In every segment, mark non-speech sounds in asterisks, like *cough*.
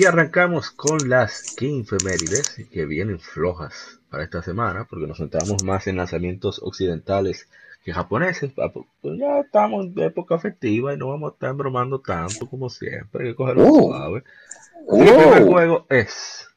Y arrancamos con las Efemérides, que vienen flojas para esta semana, porque nos centramos más en lanzamientos occidentales que japoneses. Ah, pues, pues ya estamos en época festiva y no vamos a estar bromando tanto como siempre. Hay que cogerlo oh. suave. el primer oh. juego es.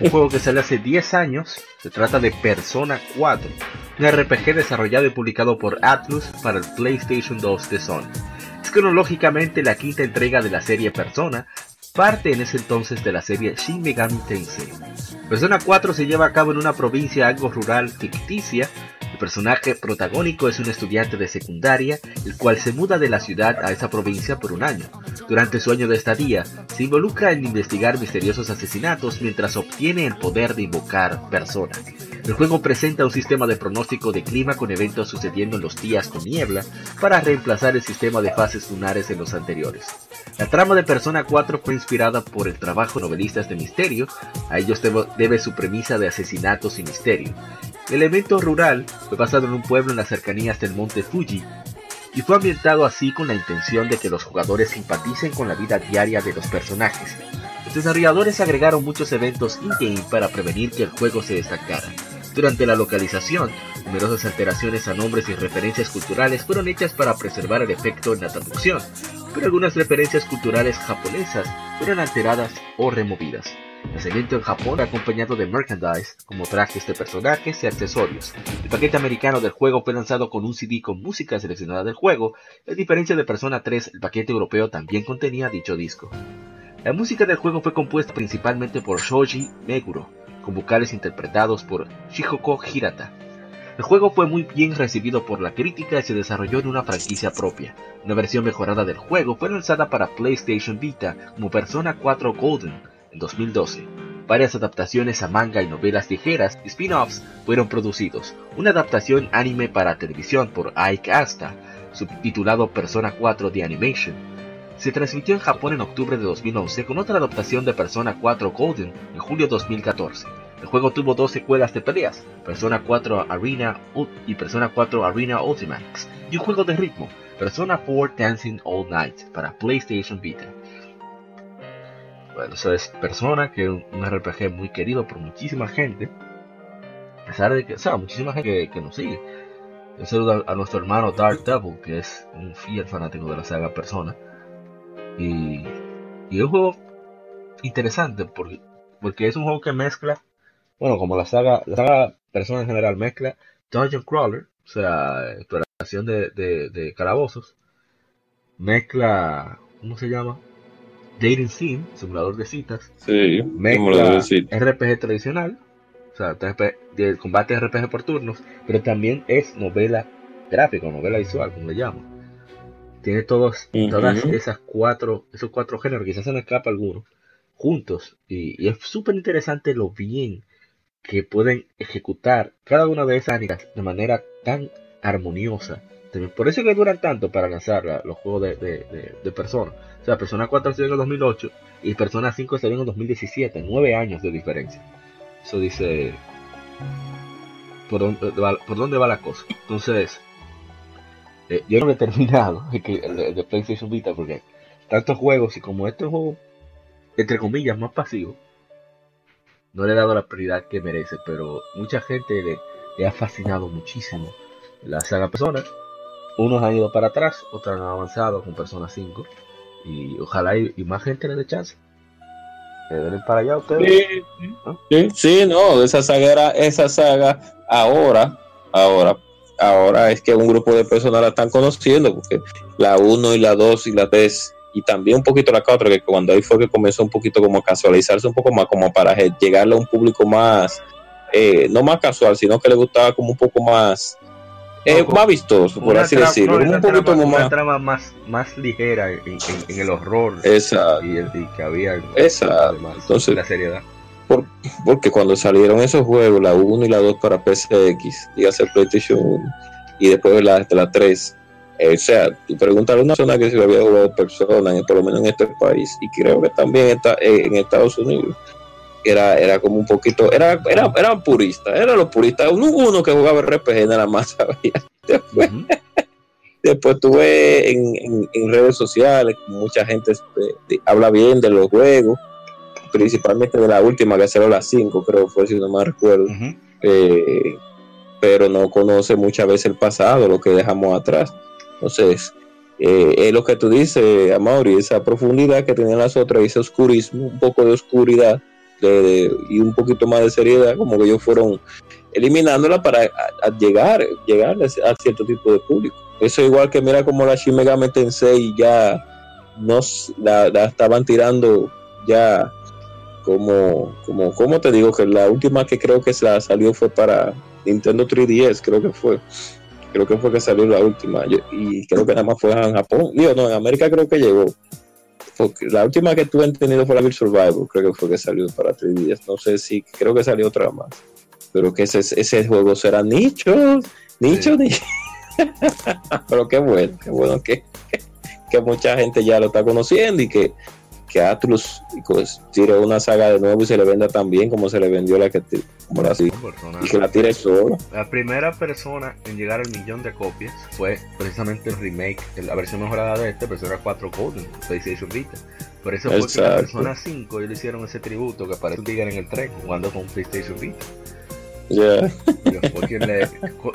Un juego que sale hace 10 años. Se trata de Persona 4, un RPG desarrollado y publicado por Atlus para el PlayStation 2 de Sony cronológicamente la quinta entrega de la serie Persona, parte en ese entonces de la serie Shin Megami Tensei. Persona 4 se lleva a cabo en una provincia algo rural ficticia. El personaje protagónico es un estudiante de secundaria, el cual se muda de la ciudad a esa provincia por un año. Durante su año de estadía, se involucra en investigar misteriosos asesinatos mientras obtiene el poder de invocar personas. El juego presenta un sistema de pronóstico de clima con eventos sucediendo en los días con niebla para reemplazar el sistema de fases lunares en los anteriores. La trama de Persona 4 fue inspirada por el trabajo novelistas de misterio, a ellos debe su premisa de asesinatos y misterio. El evento rural fue basado en un pueblo en las cercanías del monte Fuji y fue ambientado así con la intención de que los jugadores simpaticen con la vida diaria de los personajes. Los desarrolladores agregaron muchos eventos in-game para prevenir que el juego se destacara. Durante la localización, numerosas alteraciones a nombres y referencias culturales fueron hechas para preservar el efecto en la traducción, pero algunas referencias culturales japonesas fueron alteradas o removidas. El en Japón acompañado de merchandise como trajes de personajes y accesorios. El paquete americano del juego fue lanzado con un CD con música seleccionada del juego, a diferencia de Persona 3, el paquete europeo también contenía dicho disco. La música del juego fue compuesta principalmente por Shoji Meguro, con vocales interpretados por Shihoko Hirata. El juego fue muy bien recibido por la crítica y se desarrolló en una franquicia propia. Una versión mejorada del juego fue lanzada para PlayStation Vita como Persona 4 Golden en 2012. Varias adaptaciones a manga y novelas ligeras y spin-offs fueron producidos. Una adaptación anime para televisión por Ike Asta, subtitulado Persona 4 The Animation, se transmitió en Japón en octubre de 2011 con otra adaptación de Persona 4 Golden en julio 2014. El juego tuvo dos secuelas de peleas, Persona 4 Arena y Persona 4 Arena Ultimax, y un juego de ritmo, Persona 4 Dancing All Night para PlayStation Vita. Bueno, eso es Persona, que es un RPG muy querido por muchísima gente, a pesar de que, o sea, muchísima gente que, nos sigue. Un saludo a, nuestro hermano Dark Devil, que es un fiel fanático de la saga Persona. Y, es un juego interesante porque, porque es un juego que mezcla, bueno, como la saga, la saga Persona en general mezcla Dungeon Crawler, o sea, exploración de, de, calabozos, mezcla, ¿cómo se llama? Dating Sim, simulador de citas, sí, mezcla RPG tradicional, o sea, de combate RPG por turnos, pero también es novela gráfica, novela visual, como le llamo. Tiene todos, todas esas cuatro, esos cuatro géneros, quizás se me escapa alguno, juntos. Y, es súper interesante lo bien que pueden ejecutar cada una de esas áreas de manera tan armoniosa. Por eso que duran tanto para lanzar los juegos de, de, de, Persona. O sea, Persona 4 se en el 2008 y Persona 5 se en el 2017. Nueve años de diferencia. Eso dice por dónde, por dónde va la cosa. Entonces, eh, yo no lo he terminado, *laughs* el, de PlayStation Vita, porque tantos juegos y como este es un juego, entre comillas, más pasivo, no le he dado la prioridad que merece, pero mucha gente le, ha fascinado muchísimo la saga Persona. Unos han ido para atrás, otros han avanzado con Persona 5, y ojalá y, más gente le dé chance. ¿Le para allá ustedes? Sí, ¿Ah? sí, no, esa saga esa saga ahora, ahora ahora es que un grupo de personas la están conociendo, porque la 1 y la 2 y la 3 y también un poquito la 4, que cuando ahí fue que comenzó un poquito como a casualizarse un poco más, como para llegarle a un público más, eh, no más casual, sino que le gustaba como un poco más, eh, más vistoso, por así decirlo, un poquito trama, más... Una trama más, más ligera en, el horror Exacto. Y, el, que había Exacto. Entonces, la seriedad. Porque cuando salieron esos juegos, la 1 y la 2 para PCX, y hacer PlayStation 1, y después la, la 3, eh, o sea, tú a una zona que si había jugado personas, por lo menos en este país, y creo que también está eh, en Estados Unidos, era, era como un poquito, era, era, eran puristas, eran los puristas, uno, uno que jugaba RPG nada más *laughs* sabía. Después, después tuve en, en, redes sociales, mucha gente este, habla bien de los juegos, principalmente de la última que salió la 5, creo fue si no me recuerdo. Eh, pero no conoce muchas veces el pasado, lo que dejamos atrás. Entonces, eh, es lo que tú dices, Amaury, esa profundidad que tenían las otras, ese oscurismo, un poco de oscuridad y un poquito más de seriedad, como que ellos fueron eliminándola para llegar, llegar a, cierto tipo de público. Eso igual que mira como la Shin Megami Tensei ya nos la, estaban tirando ya como, como, como te digo, que la última que creo que salió fue para Nintendo 3DS, creo que fue creo que fue que salió la última, y creo que nada más fue en Japón, digo, no, en América creo que llegó. Porque la última que tuve entendido fue la Bill Survival, creo que fue que salió para 3 días, no sé si, creo que salió otra más. Pero que ese, ese juego será nicho, nicho, nicho. *laughs* Pero qué bueno, qué bueno que, que mucha gente ya lo está conociendo y que que Atlus pues, tire una saga de nuevo y se le venda tan bien como se le vendió la que como la y que la tire solo. La primera persona en llegar al millón de copias fue precisamente el remake, la versión mejorada de este, Persona 4 Golden, PlayStation Vita. Por eso fue que la Persona 5 ellos hicieron ese tributo que aparece un tigre en el tren jugando con PlayStation Vita. Yeah.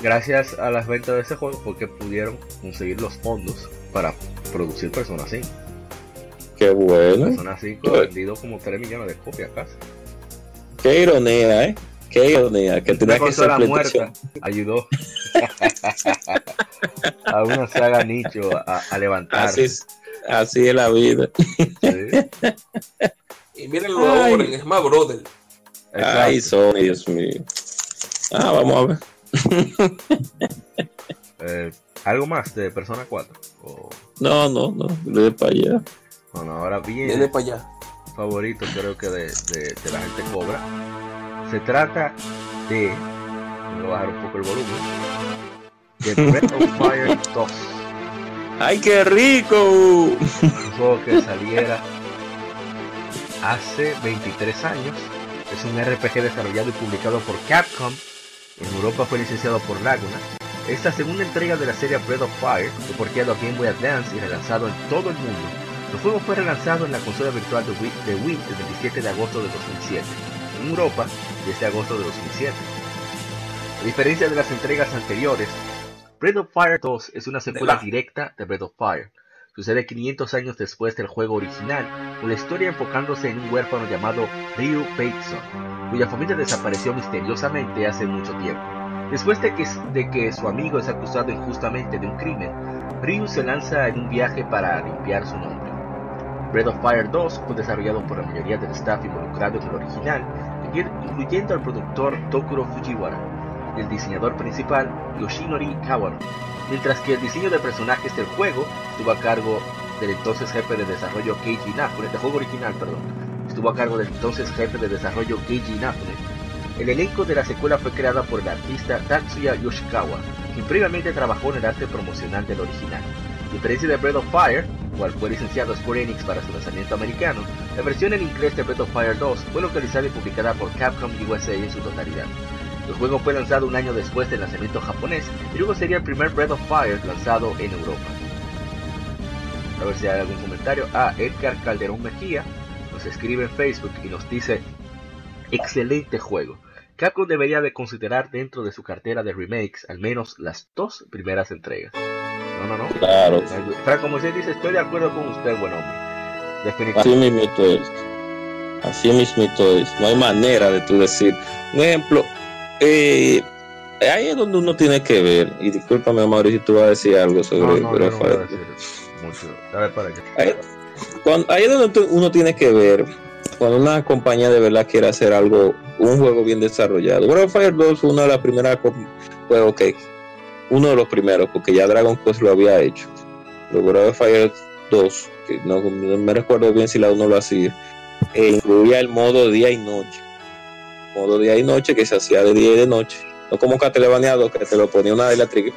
gracias a las ventas de ese juego porque pudieron conseguir los fondos para producir Persona 5. Qué bueno. Son así, vendido como 3 millones de copias casi. Qué ironía, ¿eh? Qué ironía. Que tenía que ser la muerta ayudó *laughs* a una saga nicho a, a levantar. Así es, así es la vida. y miren lo ahora en Smash Brother. Ay, Sony, Dios mío. Ah, vamos a ver. eh, ¿Algo más de Persona 4? No, no, no, le para allá. Bueno, ahora viene. Para allá. Favorito, creo que de, de, la gente cobra. Se trata de. Voy a bajar un poco el volumen. De *laughs* Breath of Fire 2. ¡Ay, qué rico! Un juego que saliera hace 23 años. Es un RPG desarrollado y publicado por Capcom. En Europa fue licenciado por Laguna. Esta segunda entrega de la serie Breath of Fire fue porteado a Game Boy Advance y relanzado en todo el mundo el juego fue relanzado en la consola virtual de Wii, el 27 de agosto de 2007, en Europa desde agosto de 2007. A diferencia de las entregas anteriores, Breath of Fire 2 es una secuela directa de Breath of Fire. Sucede 500 años después del juego original, con la historia enfocándose en un huérfano llamado Ryu Bateson, cuya familia desapareció misteriosamente hace mucho tiempo. Después de que, de que su amigo es acusado injustamente de un crimen, Ryu se lanza en un viaje para limpiar su nombre. Breath of Fire 2 fue desarrollado por la mayoría del staff involucrado en el original, incluyendo al productor Tokuro Fujiwara y el diseñador principal Yoshinori Kawano, mientras que el diseño de personajes del juego estuvo a cargo del entonces jefe de desarrollo Keiji Inafune, del juego original, perdón, estuvo a cargo del entonces jefe de desarrollo Keiji Inafune. El elenco de la secuela fue creada por el artista Tatsuya Yoshikawa, quien previamente trabajó en el arte promocional del original. A diferencia de Breath of Fire, cual fue licenciado Square Enix para su lanzamiento americano, la versión en inglés de Breath of Fire 2 fue localizada y publicada por Capcom USA en su totalidad. El juego fue lanzado un año después del lanzamiento japonés y luego sería el primer Breath of Fire lanzado en Europa. A ver si hay algún comentario. Ah, Edgar Calderón Mejía nos escribe en Facebook y nos dice, excelente juego. Capcom debería de considerar dentro de su cartera de remakes al menos las dos primeras entregas. No, no, no. Claro. Frank, como usted dice, estoy de acuerdo con usted, buen hombre. Definitivamente. Así mismo es. Así mismo es. No hay manera de tú decir. Un ejemplo, eh, ahí es donde uno tiene que ver, y discúlpame Mauricio si tú vas a decir algo sobre No, no, no voy a decir mucho. Ver, para allá. Ahí, cuando- ahí es donde uno tiene que ver cuando una compañía de verdad quiere hacer algo, un juego bien desarrollado. Breath of Fire 2 fue una de las primeras juegos que, uno de los primeros, porque ya Dragon Quest lo había hecho. Pero Breath Fire 2, que no, me recuerdo bien si la 1 lo hacía, e incluía el modo día y noche. Modo día y noche que se hacía de día y de noche. No como Castlevania 2, que te lo ponía una de las trick-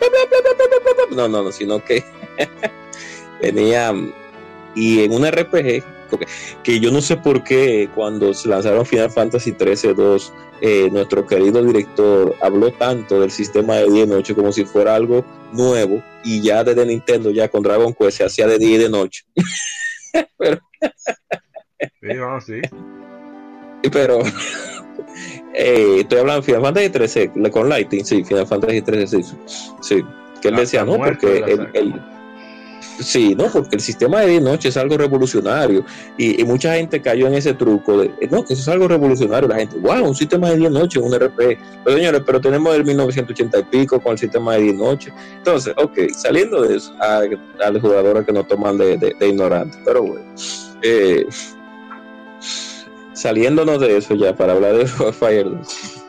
No, no, no, sino que *laughs* venía y en un RPG que yo no sé por qué cuando se lanzaron Final Fantasy 13 2 eh, nuestro querido director habló tanto del sistema de día y noche como si fuera algo nuevo y ya desde Nintendo ya con Dragon Quest se hacía de día y de noche. *laughs* Sí, vamos, sí. pero *laughs* eh, estoy hablando de Final Fantasy 13 le- con Lighting sí Final Fantasy 13 sí, sí. Que él decía no porque de Sí, no, porque el sistema de día y noche es algo revolucionario y, y mucha gente cayó en ese truco de, eh, no, que eso es algo revolucionario. La gente, wow, un sistema de día y noche, un RP. Pero señores, pero tenemos el 1980 y pico con el sistema de día y noche. Entonces, ok, saliendo de eso, a, a los jugadores que nos toman de, de, ignorantes, pero bueno, eh, saliéndonos de eso ya para hablar de *laughs* Fire 2.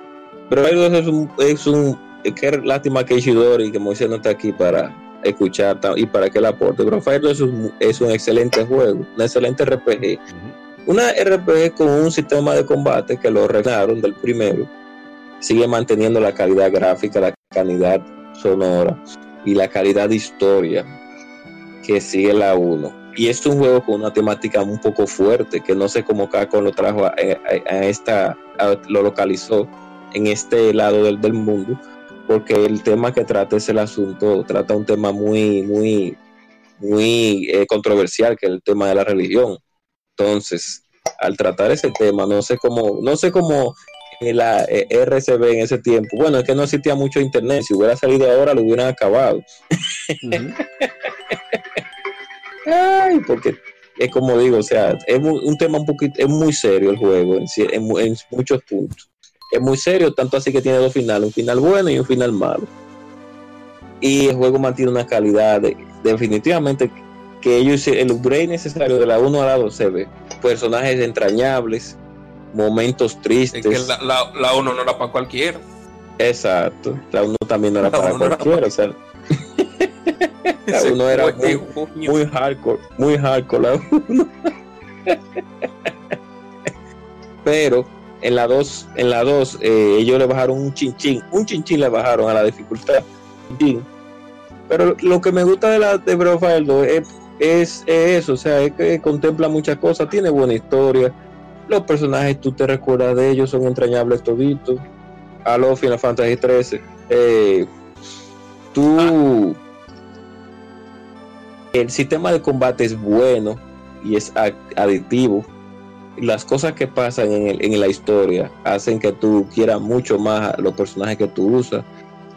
Pero Fire 2 es un, es un, qué lástima que Ishidori, que Moisés no está aquí para escuchar y para que el aporte. Pero Fire 2 es un, es un excelente juego, un excelente RPG. Una RPG con un sistema de combate que lo arreglaron del primero. Sigue manteniendo la calidad gráfica, la calidad sonora y la calidad de historia que sigue la 1. Y es un juego con una temática un poco fuerte, que no sé cómo Capcom lo trajo a, a- a esta, a- lo localizó en este lado del, del mundo, porque el tema que trata es el asunto, trata un tema muy, muy, muy eh, controversial, que es el tema de la religión. Entonces, al tratar ese tema, no sé cómo, no sé cómo eh, la eh, RCB en ese tiempo, bueno, es que no existía mucho internet, si hubiera salido ahora lo hubieran acabado. *laughs* Ay, porque es como digo, o sea, es un tema un poquito, es muy serio el juego en muchos puntos. Es muy serio, tanto así que tiene dos finales, un final bueno y un final malo. Y el juego mantiene una calidad de- definitivamente que ellos el upgrade necesario de la 1 a la 2 se ve. Personajes entrañables, momentos Es tristes. que la, la, la uno no era para cualquiera. Exacto. La 1 también no era La para era cualquiera. o sea, *laughs* la Ese 1 era muy, muy hardcore, muy hardcore la uno. *laughs* Pero en la 2, en la 2 eh, ellos le bajaron un chinchín, un chinchín le bajaron a la dificultad. Pero lo que me gusta de la de Breath of Fire 2 es, es, es eso, o sea, es que contempla muchas cosas, tiene buena historia. Los personajes tú te recuerdas de ellos, son entrañables toditos. A los Final Fantasy 13. Eh, tú el sistema de combate es bueno y es adictivo. Las cosas que pasan en, el- en la historia hacen que tú quieras mucho más a los personajes que tú usas.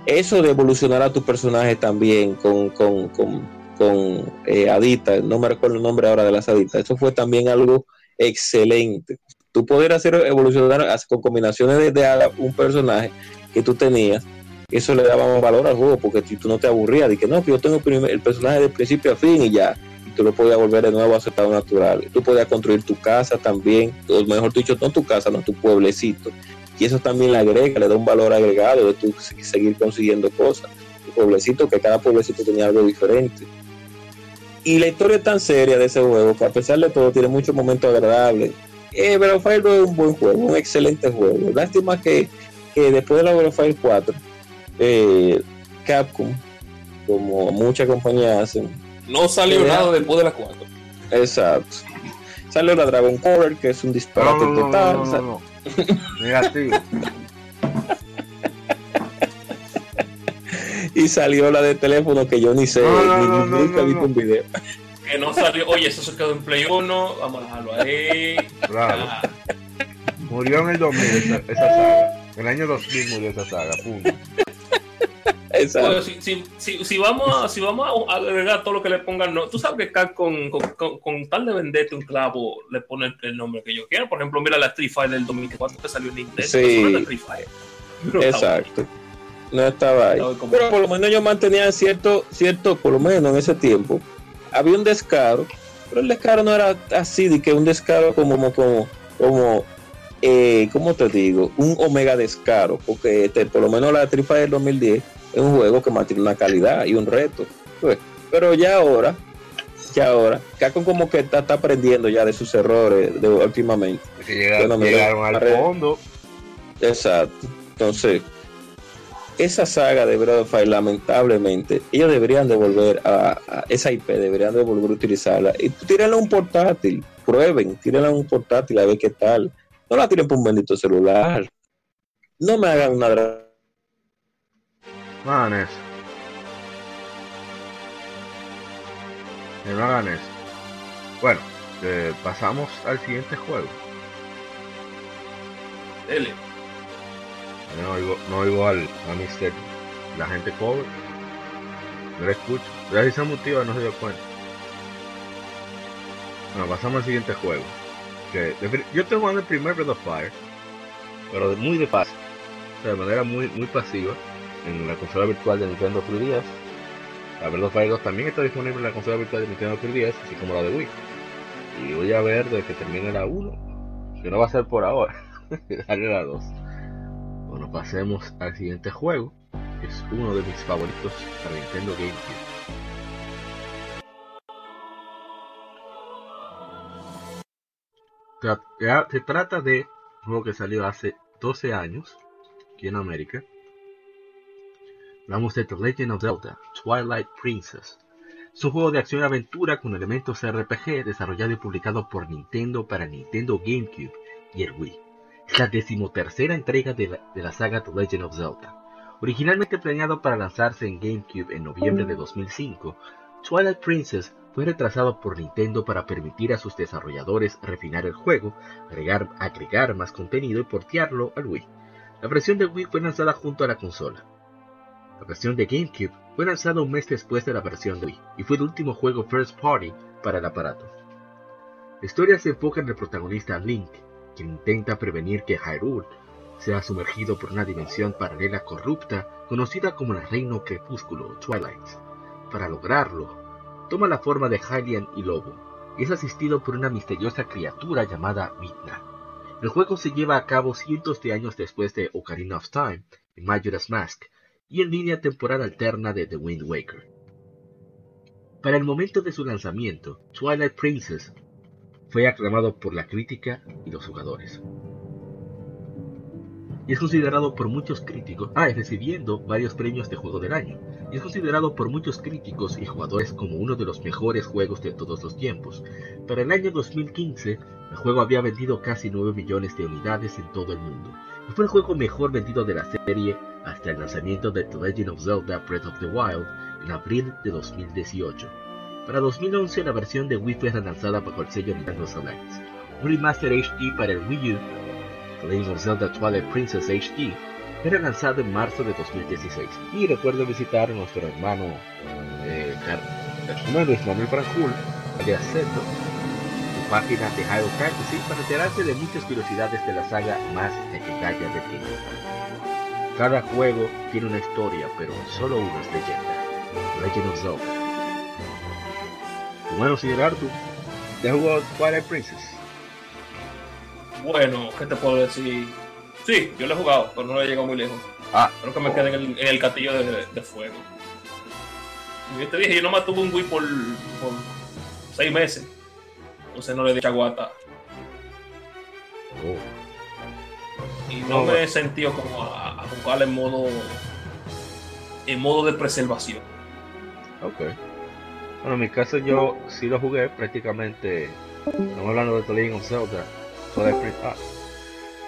Eso de evolucionar a tu personaje también con, con, con, con eh, Adita, no me recuerdo el nombre ahora de las Aditas, eso fue también algo excelente. Tú poder hacer evolucionar con combinaciones de, de un personaje que tú tenías eso le daba un valor al juego porque tú no te aburrías de que no, que yo tengo el personaje de principio a fin y ya, tú lo podías volver de nuevo a su estado natural. Tú podías construir tu casa también, o mejor dicho, no tu casa, no tu pueblecito. Y eso también le agrega, le da un valor agregado de tú se- seguir consiguiendo cosas. Tu pueblecito, que cada pueblecito tenía algo diferente. Y la historia es tan seria de ese juego que a pesar de todo tiene muchos momentos agradables. Eh, Breath of Fire 2 es un buen juego, un excelente juego. Lástima que, que después de la Breath of Fire 4 eh, Capcom, como muchas compañías hacen, No salió nada después de las 4. exacto. Salió la Dragon Core, que es un disparate no, no, total. no, no, no. Negativo. *laughs* Y salió la de teléfono que yo ni sé, No, no, ni, no, ni- no, nunca he no, visto no. un video. Que no salió. Oye, eso se quedó en Play 1. Vamos a dejarlo ahí. Claro. Ah, Murió en el 2000 esa, esa saga. En el año 2000 murió esa saga. Pum. Exacto. Si, si, si, si vamos a, si vamos a agregar todo lo que le pongan, no, tú sabes que con, con, con tal de venderte un clavo le pone el, nombre que yo quiera. Por ejemplo, mira la Street Fighter del 2004 que salió en Nintendo. Sí. Street Fighter. Exacto. no estaba ahí. Pero por lo menos ellos mantenían cierto, cierto, por lo menos en ese tiempo, había un descaro, pero el descaro no era así, de que un descaro como, como, como, como eh, ¿cómo te digo? Un omega descaro, porque este, por lo menos la Trifa del 2010 es un juego que mantiene una calidad y un reto. pues. Pero ya ahora, ya ahora, Capcom como que está, está aprendiendo ya de sus errores de, últimamente. Que llega- Bueno, mira, llegaron al fondo. Exacto. Entonces, esa saga de Breath of Fire, lamentablemente, ellos deberían de volver a, a- esa IP, deberían de volver a utilizarla. Y tírenla a un portátil, prueben, tírenla a un portátil a ver qué tal. No la tiren por un bendito celular. No me hagan una Que no hagan eso. Bueno, eh, pasamos al siguiente juego. Dele. No oigo, no oigo al, a Mr. La gente cover. No le escucho. Si se motiva no se dio cuenta. Bueno, pasamos al siguiente juego. Que yo estoy jugando el primer Breath of Fire. Pero muy de fácil. O sea, de manera muy, muy pasiva. En la consola virtual de Nintendo 3DS. La Breath of Fire 2 también está disponible en la consola virtual de Nintendo 3DS. Así como la de Wii. Y voy a ver desde que termine la 1. Que no va a ser por ahora. *laughs* Darle la 2. Bueno, pasemos al siguiente juego, que es uno de mis favoritos para Nintendo GameCube. Se trata de un juego que salió hace 12 años aquí en América. Hablamos de The Legend of Zelda Twilight Princess. Es un juego de acción y aventura con elementos RPG desarrollado y publicado por Nintendo para Nintendo GameCube y el Wii. Es la decimotercera entrega de la, saga The Legend of Zelda. Originalmente planeado para lanzarse en GameCube en noviembre de 2005, Twilight Princess fue retrasado por Nintendo para permitir a sus desarrolladores refinar el juego, agregar, agregar más contenido y portearlo al Wii. La versión de Wii fue lanzada junto a la consola. La versión de GameCube fue lanzada un mes después de la versión de Wii y fue el último juego first party para el aparato. La historia se enfoca en el protagonista Link, quien intenta prevenir que Hyrule sea sumergido por una dimensión paralela corrupta conocida como el Reino Crepúsculo Twilight. Para lograrlo, toma la forma de Hylian y Lobo y es asistido por una misteriosa criatura llamada Midna. El juego se lleva a cabo cientos de años después de Ocarina of Time y Majora's Mask y en línea temporal alterna de The Wind Waker. Para el momento de su lanzamiento, Twilight Princess fue aclamado por la crítica y los jugadores. Y es considerado por muchos críticos, ah, recibiendo varios premios de juego del año, y es considerado por muchos críticos y jugadores como uno de los mejores juegos de todos los tiempos. Para el año 2015, el juego había vendido casi 9 millones de unidades en todo el mundo, y fue el juego mejor vendido de la serie hasta el lanzamiento de The Legend of Zelda Breath of the Wild en abril de 2018. Para 2011 la versión de Wii fue relanzada bajo el sello Nintendo Selects. Un remaster HD para el Wii U, The Legend of Zelda Twilight Princess HD, fue relanzado en marzo de 2016. Y recuerden visitar a nuestro hermano eh, Luis Manuel Franjul, alias Zeto, su página de Hyrule Fantasy para enterarse de muchas curiosidades de la saga más legendaria de tiempo. Cada juego tiene una historia, pero solo una es leyenda. Legend of Zelda. Y bueno, señor Arthur, ¿ya jugó Twilight Princess? Bueno, ¿qué te puedo decir? Sí, yo lo he jugado, pero no le he llegado muy lejos. Ah, Creo que me quedé en el, en el castillo de, de fuego. Y yo te dije, yo nomás tuve un Wii por, por seis meses. Entonces no le di chaguata. oh, Y No, no me bueno. he sentido como a, a jugar en modo en modo de preservación. ok. Bueno, en mi caso yo sí lo jugué prácticamente. Estamos hablando de The Legend of Zelda. Twilight Princess. Ah.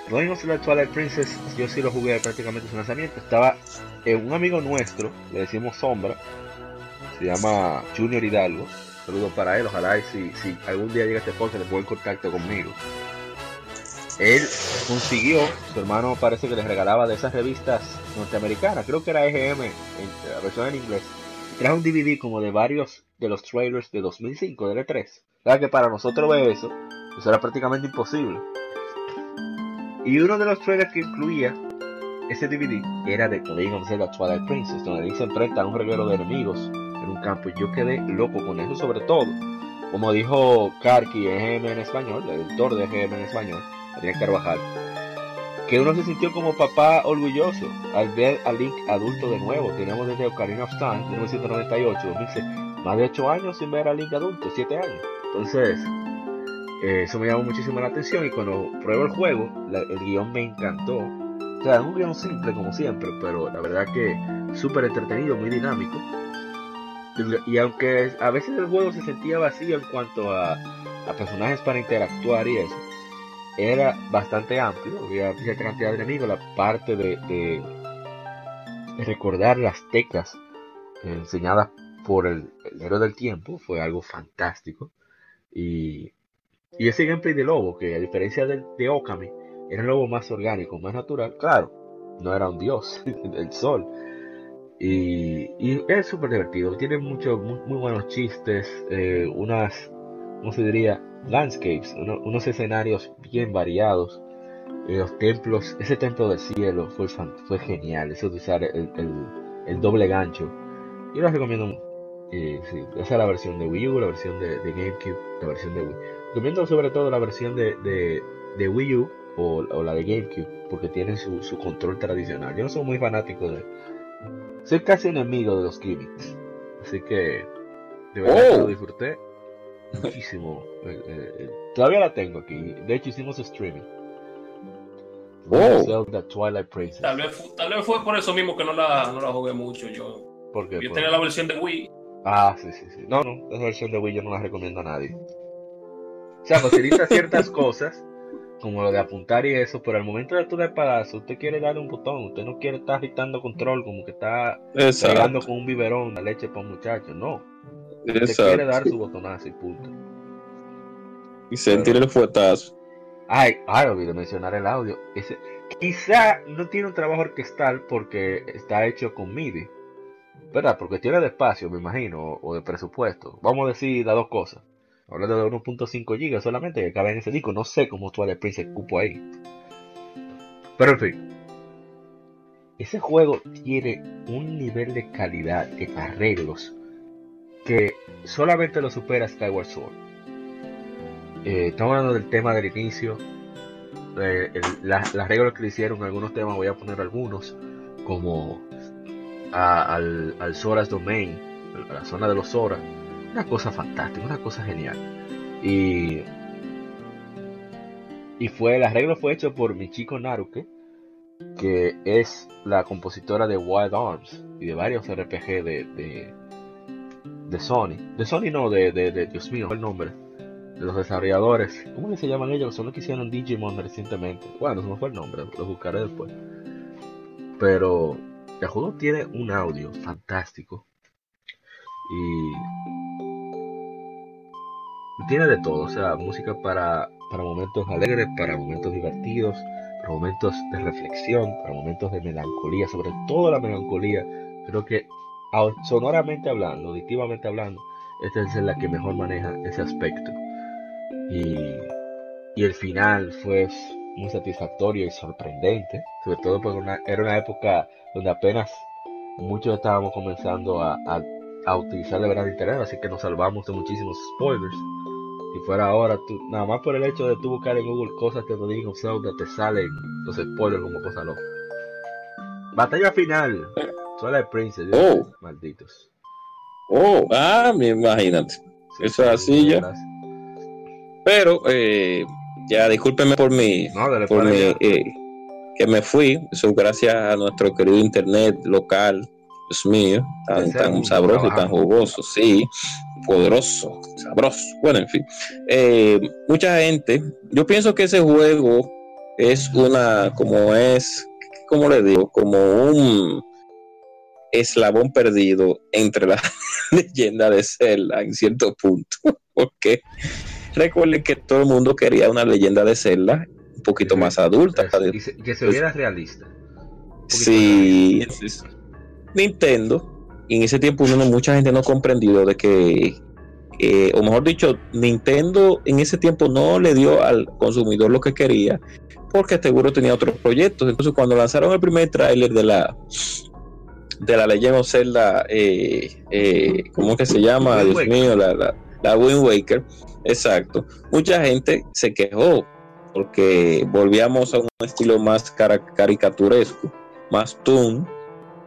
The Legend of Zelda Twilight Princess, yo sí lo jugué prácticamente su lanzamiento. Estaba en un amigo nuestro, le decimos Sombra, se llama Junior Hidalgo. Saludos para él, ojalá y si, si algún día llega este podcast le ponga en contacto conmigo. Él consiguió, su hermano parece que les regalaba de esas revistas norteamericanas, creo que era EGM, la versión en inglés. Trajo un DVD como de varios de los trailers de 2005, del E3. Claro que para nosotros ver eso, eso era prácticamente imposible. Y uno de los trailers que incluía ese DVD era de Legend of Zelda Twilight Princess, donde Link se enfrenta a un reguero de enemigos en un campo. Y yo quedé loco con eso, sobre todo. Como dijo Karki, EGM en español, el editor de EGM en español, Adrián Carvajal, que uno se sintió como papá orgulloso al ver a Link adulto de nuevo. Teníamos desde Ocarina of Time, 1998, 2006, más de 8 años sin ver a Link adulto, 7 años. Entonces, eh, eso me llamó muchísimo la atención y cuando pruebo el juego, el guion me encantó. O sea, es un guion simple como siempre, pero la verdad que súper entretenido, muy dinámico. Y, aunque a veces el juego se sentía vacío en cuanto a personajes para interactuar y eso, era bastante amplio, había cierta cantidad de enemigos, la parte de, de- de recordar las teclas eh, enseñadas por el, el héroe del tiempo fue algo fantástico. Y, y ese gameplay de lobo, que a diferencia del de Okami, era un lobo más orgánico, más natural, claro, no era un dios, *laughs* el sol. Y, y es súper divertido, tiene muchos muy, muy buenos chistes, eh, unas, ¿cómo se diría? Landscapes, uno- unos escenarios bien variados. eh, los templos, ese templo del cielo fue, fue genial, eso de usar el, el- el doble gancho. Yo les recomiendo, eh, sí, esa es la versión de Wii U, la versión de, de GameCube, la versión de Wii. Recomiendo sobre todo la versión de, de, de Wii U o, o la de GameCube, porque tienen su, su control tradicional. Yo no soy muy fanático de... Soy casi enemigo de los gimmicks, así que de verdad que Oh. lo disfruté muchísimo. Eh, eh, todavía la tengo aquí, de hecho hicimos streaming. Oh. Zelda Twilight Princess. Tal vez, tal vez fue por eso mismo que no la, no la jugué mucho. Yo, Porque, yo pues, tenía la versión de Wii. Ah, sí, sí, sí. No, no, esa versión de Wii yo no la recomiendo a nadie. O sea, facilita ciertas *laughs* cosas, como lo de apuntar y eso, pero al momento de tu de palazo, usted quiere darle un botón, usted no quiere estar agitando control como que está Exacto. pegando con un biberón la leche para un muchacho, no. Usted quiere dar Exacto. su botonazo y punto. Y sentir el fuetazo. Ay, ay, olvidé mencionar el audio. Ese, quizá no tiene un trabajo orquestal porque está hecho con MIDI. ¿Verdad? Por cuestiones de espacio, me imagino, o- de presupuesto. Vamos a decir las dos cosas. Hablando de 1.5 GB solamente que cabe en ese disco. No sé cómo Twilight Princess cupo ahí. Pero en fin. Ese juego tiene un nivel de calidad en arreglos que solamente lo supera Skyward Sword. Eh, estamos hablando del tema del inicio. eh, el- las, las reglas que le hicieron, algunos temas, voy a poner algunos, como al, al Sora's Domain, a la zona de los Sora. Una cosa fantástica, una cosa genial. Y, y fue, el arreglo fue hecho por Michiko Naruke, que es la compositora de Wild Arms y de varios RPG de, de, de Sony. De Sony no, de, de, de Dios mío, el nombre los desarrolladores. ¿Cómo que se llaman ellos? Son los que hicieron Digimon recientemente. Bueno, se me fue el nombre, lo buscaré después. Pero el juego tiene un audio fantástico. Y tiene de todo, o sea, música para, para momentos alegres, para momentos divertidos, para momentos de reflexión, para momentos de melancolía, sobre todo la melancolía. Creo que sonoramente hablando, auditivamente hablando, esta es la que mejor maneja ese aspecto. Y, y el final fue muy satisfactorio y sorprendente, sobre todo porque una- era una época donde apenas muchos estábamos comenzando a, a, a utilizar de verdad internet, así que nos salvamos de muchísimos spoilers. Si fuera ahora, tú, nada más por el hecho de tú buscar en Google cosas de The Legend of Zelda, te salen los spoilers como cosa loca. Batalla final. Twilight Princess. Dios Oh. Malditos. Oh, ah, me- imagínate. Sí, Eso es así ya. gracias. Pero, eh, ya discúlpeme por mi, No, por mi, eh, que me fui. Eso gracias a nuestro querido internet local. Dios mío, tan, tan sabroso y tan jugoso, sí, poderoso, sabroso. Bueno, en fin. Eh, mucha gente, yo pienso que ese juego es una, como es, como le digo, como un eslabón perdido entre la *laughs* leyenda de Zelda en cierto punto. *laughs* Porque recuerden que todo el mundo quería una leyenda de Zelda un poquito más adulta. Eso, y se- que se viera realista. Sí, realista. Nintendo, y en ese tiempo no, mucha gente no ha comprendido de que, eh, o mejor dicho, Nintendo en ese tiempo no le dio al consumidor lo que quería, porque seguro tenía otros proyectos. Entonces, cuando lanzaron el primer tráiler de la de la Legend of Zelda, eh, eh, ¿cómo que se llama? Dios mío, la, la, la Wind Waker. Exacto. Mucha gente se quejó porque volvíamos a un estilo más caricaturesco, más toon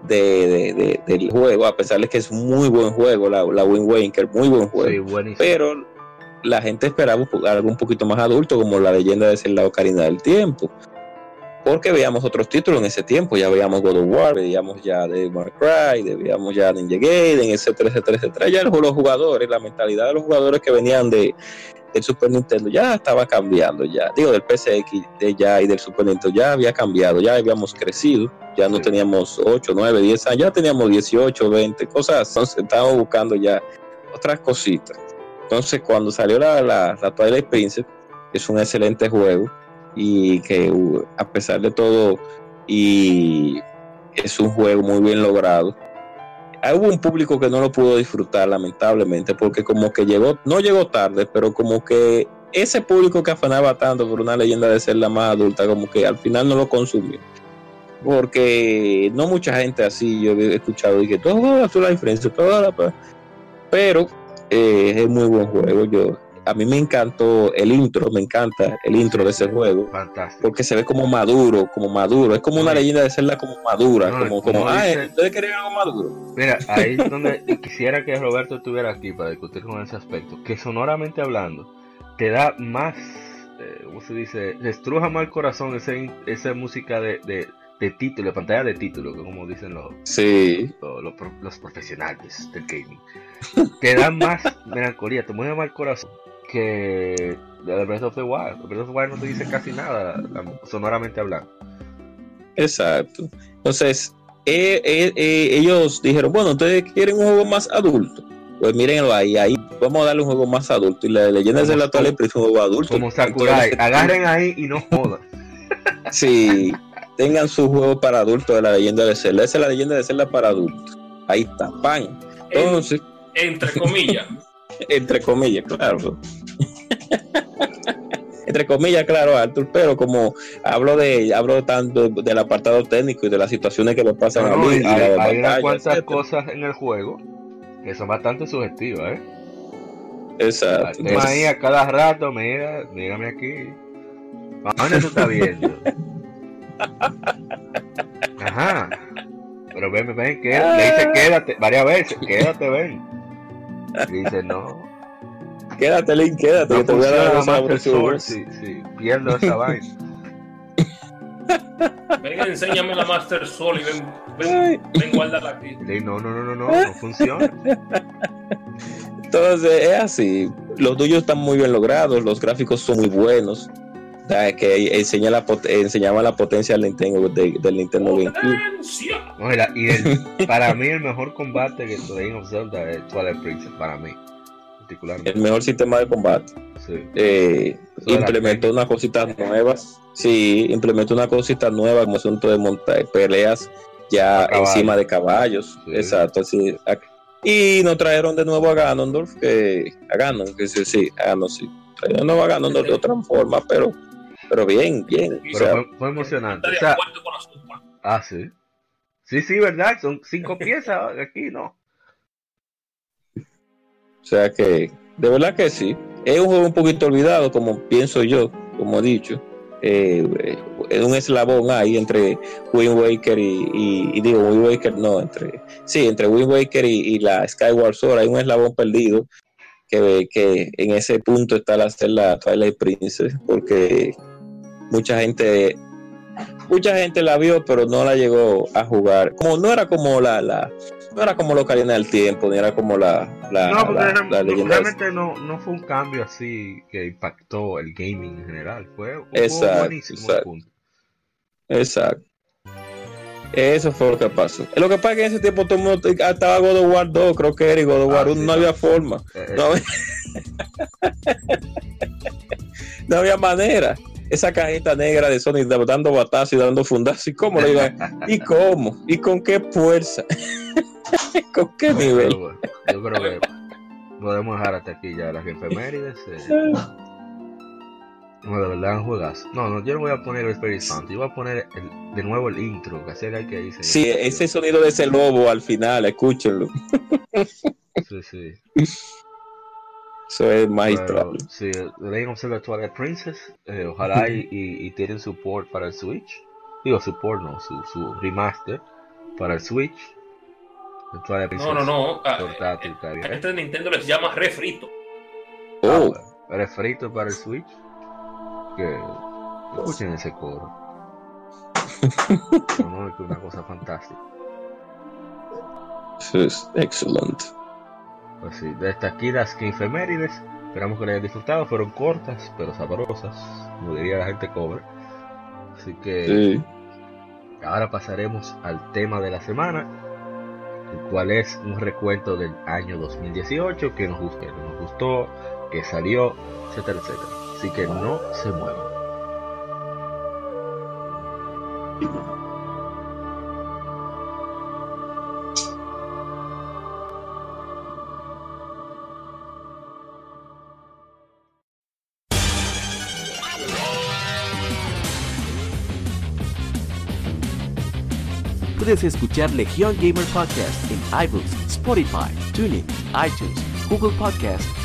de, de- de- del juego, a pesar de que es muy buen juego, la, la Wind Waker, muy buen juego Sí, pero la gente esperaba algo un poquito más adulto, como la leyenda de Zelda Ocarina del Tiempo. Porque veíamos otros títulos en ese tiempo, ya veíamos God of War, veíamos ya Devil May Cry, veíamos ya Ninja Gaiden, etcétera, etcétera, etcétera. Ya los jugadores, la mentalidad de los jugadores que venían de, del Super Nintendo ya estaba cambiando, ya. Digo, del PSX de ya y del Super Nintendo ya había cambiado, ya habíamos crecido, ya no Sí. teníamos 8, 9, 10 años, ya teníamos 18, 20, cosas, entonces estábamos buscando ya otras cositas. Entonces, cuando salió la, la, la Twilight Princess, es un excelente juego y que uh, a pesar de todo, y es un juego muy bien logrado. Hubo un público que no lo pudo disfrutar, lamentablemente, porque como que llegó, no llegó tarde, pero como que ese público que afanaba tanto por una leyenda de ser la más adulta, como que al final no lo consumió. Porque no mucha gente así, yo he escuchado, y que todo la diferencia, toda la... Pero eh, es muy buen juego. Yo, a mí me encantó el intro, me encanta el intro de ese juego. Fantástico. Porque se ve como maduro, como maduro. Es como una leyenda de serla como madura. No, como, como ah, ¿ustedes querían algo maduro? Mira, ahí es donde *laughs* quisiera que Roberto estuviera aquí para discutir con ese aspecto. Que sonoramente hablando, te da más, eh, ¿cómo se dice? Le estruja más el corazón ese, esa música de, de, de título, de pantalla de título, que como dicen los, Sí, los, los pro- los profesionales del gaming. Te da más *laughs* melancolía, te mueve más el corazón que la de Breath of the Wild. Breath of the Wild no te dice casi nada, sonoramente hablando. exacto. Entonces, eh, eh, eh, ellos dijeron, bueno, ustedes quieren un juego más adulto. Pues mírenlo ahí, ahí vamos a darle un juego más adulto. Y la leyenda de la Princess es un juego adulto. Como Sakurai, *laughs* agarren ahí y no jodan. *laughs* Sí, tengan su juego para adultos de la leyenda de Zelda. Esa es la leyenda de Zelda para adultos. Ahí está, pan. En- Entonces, entre comillas. *laughs* entre comillas, claro. entre comillas, claro, Arthur, pero como hablo de hablo tanto del apartado técnico y de las situaciones que le pasan No, a mí, hay, unas cuantas cosas en el juego que son bastante subjetivas, ¿eh? Exacto. Ahí a cada rato, mira, dígame aquí. ¿A dónde tú estás viendo? Ajá. Pero ven, ven, quédate. Le dice quédate varias veces, quédate, ven. *laughs* Y dice no. Quédate, Link, quédate, No que te voy a dar sí, sí, pierdo esa *laughs* vaina. Ven, enséñame la Master Soul y ven, ven, ven guárdala aquí. No, no, no, no, no, no funciona. Entonces, es así. Los tuyos están muy bien logrados, los gráficos son muy buenos. Que enseña la enseñaba la potencia del Nintendo, de- del Nintendo. No, y el- para mí el mejor combate que The Legend of Zelda es Twilight Princess, para mí, particularmente. El mejor sistema de combate. Sí. Eh, implementó unas cositas nuevas. Sí, implementó una cosita nueva como asunto de montar peleas ya encima de caballos. Sí. Exacto, sí. Ac- Y nos trajeron de nuevo a Ganondorf, que a Ganon, que sí, sí, a Ganon sí. Trajeron de nuevo a Ganondorf de otra forma, pero, pero bien, bien. O Pero sea, fue, fue emocionante. O sea, ah, sí. Sí, sí, ¿verdad? Son cinco *laughs* piezas aquí, ¿no? O sea que, de verdad que sí. Es un juego un poquito olvidado, como pienso yo, como he dicho. Eh, eh, es un eslabón ahí entre Wind Waker y, y- y digo Wind Waker, no, entre sí, entre Wind Waker y, y la Skyward Sword hay un eslabón perdido que, que en ese punto está la la Twilight Princess, porque mucha gente mucha gente la vio, pero no la llegó a jugar. Como no era como la, la no era como la Ocarina del Tiempo, ni era como la, la, No, porque la- la realmente no, no fue un cambio así que impactó el gaming en general. Fue un Exacto, juego buenísimo. exacto. punto. Exacto. Eso fue lo que pasó. Lo que pasa es que en ese tiempo todo el mundo estaba God of War 2, creo que era, y God of Ah, War 1 sí, no no. había forma. Eh, No había, *laughs* no había manera. Esa cajita negra de Sony dando batazos y dando fundazos. ¿Y cómo le iban? ¿Y cómo? ¿Y con qué fuerza? *laughs* ¿Con qué nivel? Yo creo que podemos dejar hasta aquí ya las efemérides. eh. *laughs* No, de verdad, un juegazo. No, no, yo no voy a poner el Spirit Sound, yo voy a poner el- de nuevo el intro, que hay que dice. Sí, ese sonido de ese lobo al final, escúchenlo. Sí, sí. Eso es. Pero, sí, The Legend of Zelda Twilight Princess, eh, ojalá y, y, y tienen support para el Switch. Digo, support no, su, su remaster para el Switch. The Twilight Princess. No, no, no. ah, Portátil, eh, bien. a este de Nintendo les llama refrito. Ah, Oh, bueno. refrito para el Switch. Que escuchen ese coro. *laughs* No, es que una cosa fantástica. eso es excelente. Pues sí, desde aquí las que efemérides. Esperamos que les hayan disfrutado. Fueron cortas, pero sabrosas. Como diría la gente cover. Así que Sí. ahora pasaremos al tema de la semana. El cual es un recuento del año 2018. Que nos gustó, que nos gustó, que salió, etcétera, etcétera. Así que no se muevan. Puedes escuchar Legion Gamer Podcast en iBooks, Spotify, TuneIn, iTunes, Google Podcast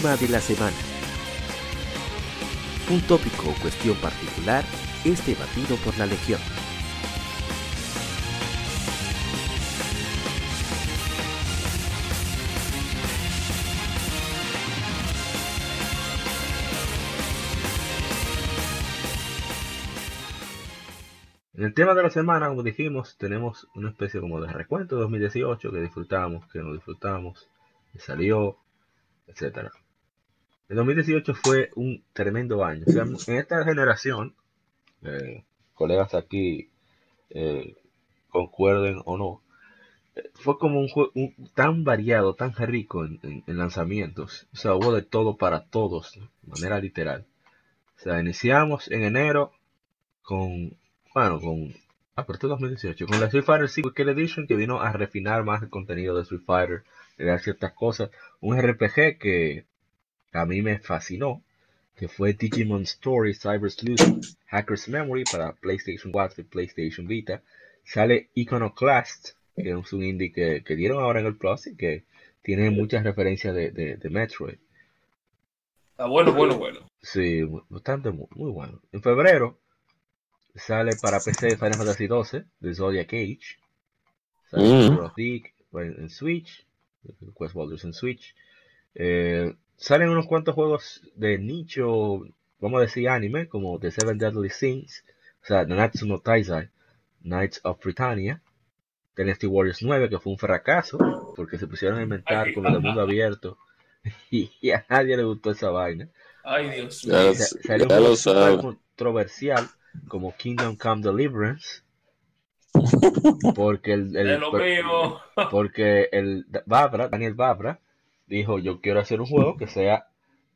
De la semana. Un tópico o cuestión particular es debatido por la Legión. En el tema de la semana, como dijimos, tenemos una especie como de recuento de 2018 que disfrutamos, que no disfrutamos, que salió, etcétera. El 2018 fue un tremendo año. O en esta generación, eh, colegas aquí eh, concuerden o no, eh, fue como un juego tan variado, tan rico en, en- en lanzamientos. O sea, hubo de todo para todos, de manera literal. O sea, iniciamos en enero con, bueno, con, a de 2018, con la Street Fighter 5 Kill Edition que vino a refinar más el contenido de Street Fighter, agregar ciertas cosas. Un RPG que a mí me fascinó, que fue Digimon Story Cyber Sleuth Hacker's Memory para PlayStation 4 y PlayStation Vita. Sale Iconoclast, que es un indie que, que dieron ahora en el Plus y que tiene muchas referencias de, de, de Metroid. Está bueno, bueno, bueno. Sí, bastante muy, muy bueno. En febrero sale para PC Final Fantasy XII de Zodiac Age. Sale Mm. Mirror of Dick en en Switch. Quest Baldur's en Switch. Eh, salen unos cuantos juegos de nicho, vamos a decir anime, como The Seven Deadly Sins, o sea, Nanatsu no Taizai, Knights of Britannia, Dynasty Warriors 9, que fue un fracaso, porque se pusieron a inventar Ay, con lo de mundo abierto, *laughs* y, y a nadie le gustó esa vaina. Ay, Dios mío. salió un juego sabe. controversial como Kingdom Come Deliverance, *laughs* porque el, el- mío. porque el Babra, Daniel Babra, dijo yo quiero hacer un juego que sea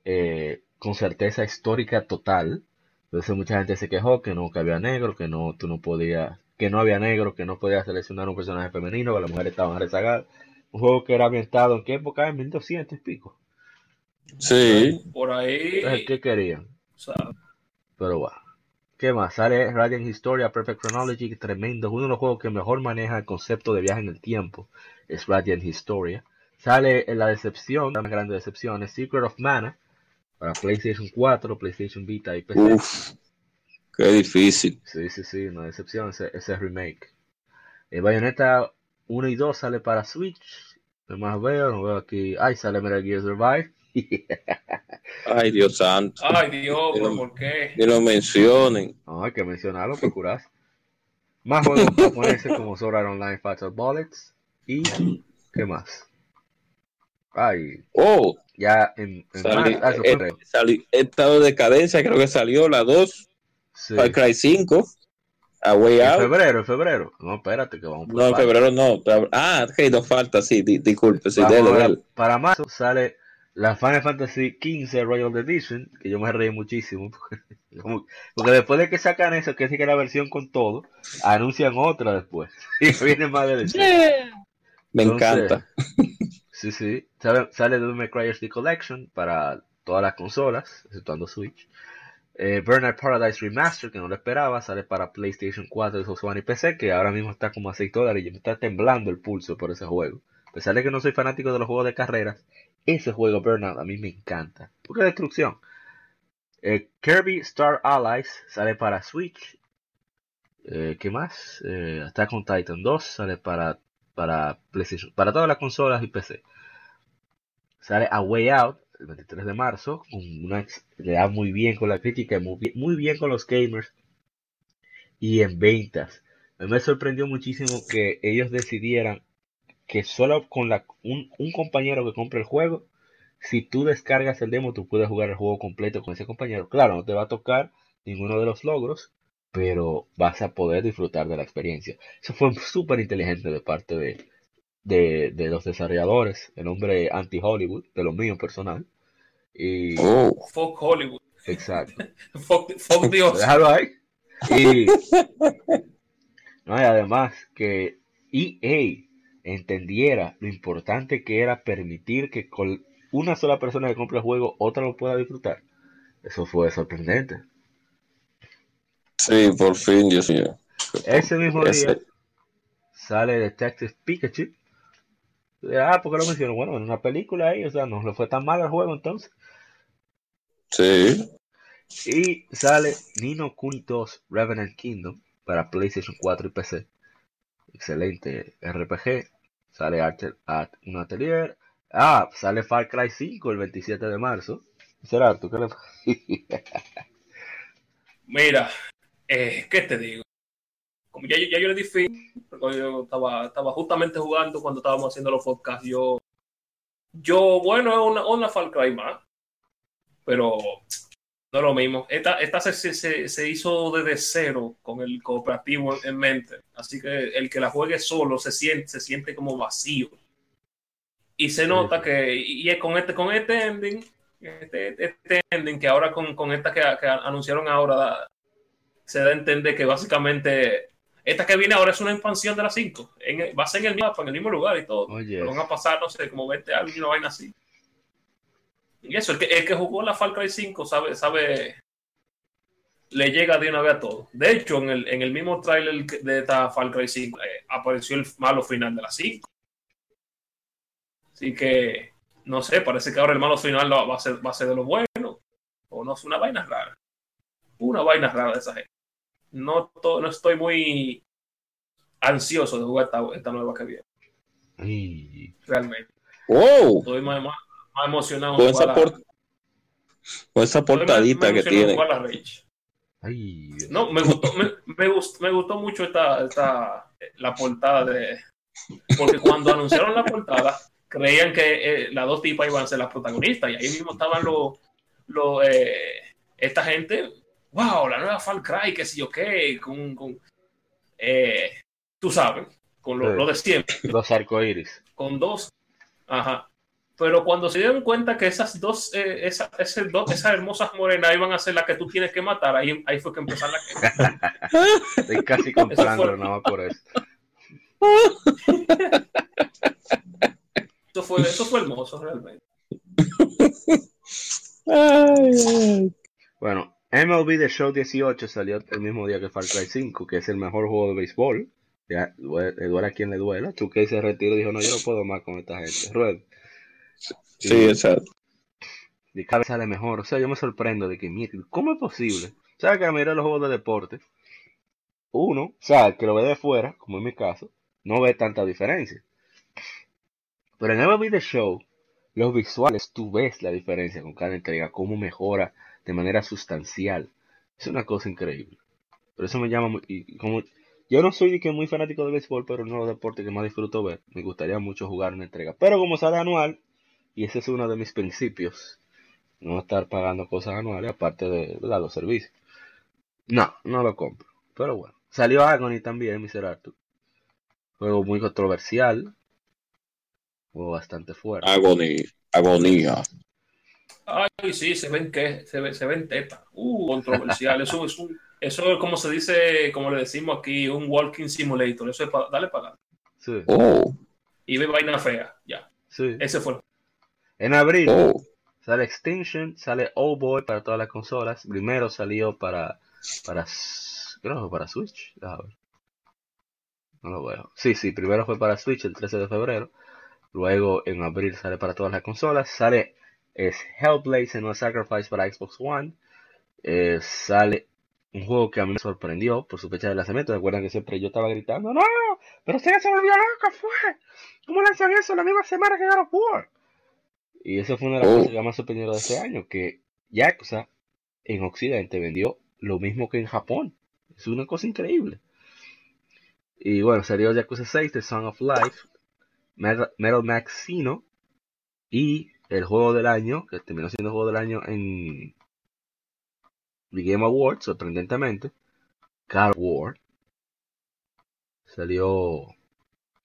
eh, con certeza histórica total. Entonces mucha gente se quejó que no que había negro, que no tú no podías, que no había negro, que no podías seleccionar un personaje femenino, que las mujeres estaban rezagadas. Un juego que era ambientado en qué época, en 1200 y pico. Sí. Por ahí. Entonces, ¿qué querían? o sea, Pero bueno. ¿Qué más? Sale Radiant Historia, Perfect Chronology, tremendo. Uno de los juegos que mejor maneja el concepto de viaje en el tiempo es Radiant Historia. Sale en la decepción, la más grande decepción, es Secret of Mana para PlayStation 4, PlayStation Vita y PC. Uf. Qué difícil. Sí, sí, sí, no decepción ese, ese remake. El Bayonetta 1 y 2 sale para Switch. ¿Qué más veo? No veo aquí. Ay, sale Metal Gear Survive. *laughs* Ay, Dios santo. Ay, Dios, pero ¿por qué? Que lo mencionen. no, hay que mencionarlo por curarse. Más juegos japoneses como Sword Art Online Fatal Bullets. Y. ¿Qué más? Ay, Oh, ya en, en ah, eh, estado de decadencia, creo que salió la 2, Sí. Far Cry 5, A Way En Out. febrero, en febrero. No, espérate, que vamos por No, en febrero no. Ah, ok, nos falta, sí, di- disculpe, sí, Vamos dele, a ver, dele. para marzo sale la Final Fantasy XV Royal Edition, que yo me reí muchísimo. *laughs* Como- Porque después de que sacan eso, que es que la versión con todo, anuncian otra después. *laughs* Y viene más de eso. Me Entonces, encanta. Sí, sí. Sale, sale Devil May Cry Collection para todas las consolas, exceptuando Switch. Eh, Burnout Paradise Remaster, que no lo esperaba, sale para PlayStation 4, Xbox One y PC, que ahora mismo está como a 6 dólares y me está temblando el pulso por ese juego. A pesar de que no soy fanático de los juegos de carreras, ese juego Burnout a mí me encanta. Porque es destrucción. Eh, Kirby Star Allies sale para Switch. Eh, ¿Qué más? Eh, Attack on Titan 2 sale para, para PlayStation, para todas las consolas y PC. Sale A Way Out el 23 de marzo, una, le da muy bien con la crítica, muy bien, muy bien con los gamers y en ventas. Me sorprendió muchísimo que ellos decidieran que solo con la, un, un compañero que compre el juego, si tú descargas el demo, tú puedes jugar el juego completo con ese compañero. Claro, no te va a tocar ninguno de los logros, pero vas a poder disfrutar de la experiencia. Eso fue súper inteligente de parte de, de, de los desarrolladores, el hombre anti-Hollywood, de lo mío personal. Y, Oh, Fuck Hollywood. exacto. *laughs* Fuck, fuck *laughs* Dios. Déjalo ahí. Y, *laughs* no, y además que EA entendiera lo importante que era permitir que con una sola persona que compre el juego, otra lo pueda disfrutar. Eso fue sorprendente. sí, por fin, Dios mío. Ese mismo Ese- día sale Detective Pikachu. Ah, ¿por qué lo menciono? Bueno, en una película ahí, o sea, no le fue tan mal al juego entonces. Sí. Y sale Nino Kuni 2 Revenant Kingdom para PlayStation 4 y PC. Excelente RPG. Sale Arte- At- un atelier. Ah, sale Far Cry 5 el 27 de marzo. ¿Será tú qué le *laughs* Mira, eh, ¿qué te digo? Ya, yo- ya yo le di fin, porque yo estaba, estaba justamente jugando cuando estábamos haciendo los podcasts. Yo, yo bueno, es una, una Far Cry más, pero no es lo mismo. Esta, esta se, se- se, hizo desde cero con el cooperativo en mente. Así que el que la juegue solo se siente, se siente como vacío. Y se nota que, y es con este, con este ending, este, este ending que ahora con, con esta que, que anunciaron ahora, se da a entender que básicamente esta que viene ahora es una expansión de la 5. En- va a ser en el mapa, en el mismo lugar y todo. Oye. Pero van a pasar, no sé, como 20 años y una vaina así. Y eso, el que, el que jugó la Far Cry 5 sabe, sabe, le llega de una vez a todo. De hecho, en el, en el mismo tráiler de esta Far Cry 5 eh, apareció el malo final de la 5. Así que, no sé, parece que ahora el malo final va a ser, va a ser de lo bueno. O no es una vaina rara. Una vaina rara de esa gente. No, to- no estoy muy ansioso de jugar esta, esta nueva que viene, Ay, realmente. Wow. Estoy más, más, más emocionado. Con esa, por- con esa portadita más que tiene. ay. No, me gustó, me, me gustó, me gustó mucho esta, esta, la portada de. Porque cuando anunciaron la portada, creían que eh, las dos tipas iban a ser las protagonistas. Y ahí mismo estaban los. los, eh, esta gente. ¡Wow! La nueva Far Cry, qué sé yo qué. Con. con eh, tú sabes, con lo, Sí. lo de siempre. Los arcoíris. Con dos. Ajá. Pero cuando se dieron cuenta que esas dos, eh, esa- ese dos- esas hermosas morenas iban a ser las que tú tienes que matar, ahí, ahí fue que empezaron la *laughs* Estoy casi comprándolo nada más por eso. Eso fue, eso fue hermoso realmente. Bueno, MLB The Show 18 salió el mismo día que Far Cry 5, que es el mejor juego de béisbol. Ya, due- le duele a quien le duela. Tú que se retiró y dijo, no, yo no puedo más con esta gente. Sí, exacto. Y cada vez sale mejor. O sea, yo me sorprendo de que, mire, ¿cómo es posible ¿Sabes que la mayoría de los juegos de deporte, uno, o sea, el que lo ve de fuera, como en mi caso, no ve tanta diferencia. Pero en MLB The Show, los visuales, tú ves la diferencia con cada entrega, cómo mejora de manera sustancial. Es una cosa increíble. Por eso me llama muy- y como yo no soy que muy fanático de béisbol, pero no es el deporte que más disfruto ver. Me gustaría mucho jugar una entrega. Pero como sale anual, y ese es uno de mis principios, no estar pagando cosas anuales aparte de ¿verdad? los servicios. No, no lo compro. Pero bueno. Salió Agony también, Mr. Arthur. Juego muy controversial. Juego bastante fuerte. Agonía. Agonía. Ay, sí, se ven que se, ve- se ven teta. Uh, controversial. Eso es un, eso es como se dice, como le decimos aquí, un walking simulator. Eso es para dale para adelante. Sí, Oh, Y ve vaina fea. Ya. sí. Ese fue. En abril oh. sale Extinction, sale Old Boy para todas las consolas. Primero salió para, para, creo que para Switch. Déjame ver. No lo veo. Sí, sí, primero fue para Switch el 13 de febrero. Luego en abril sale para todas las consolas. Sale es Hellblade Senua Sacrifice para Xbox One. Eh, sale un juego que a mí me sorprendió por su fecha de lanzamiento. Recuerdan que siempre yo estaba gritando, ¡No! Pero usted se volvió loca, fue. ¿Cómo lanzan eso la misma semana que God War? Y eso fue una de las Oh. cosas que más sorprendió de este año, que Yakuza en Occidente vendió lo mismo que en Japón. Es una cosa increíble. Y bueno, salió Yakuza 6, The Song of Life, Metal, Metal Max Xeno y el juego del año, que terminó siendo juego del año en The Game Awards, sorprendentemente, of War. Salió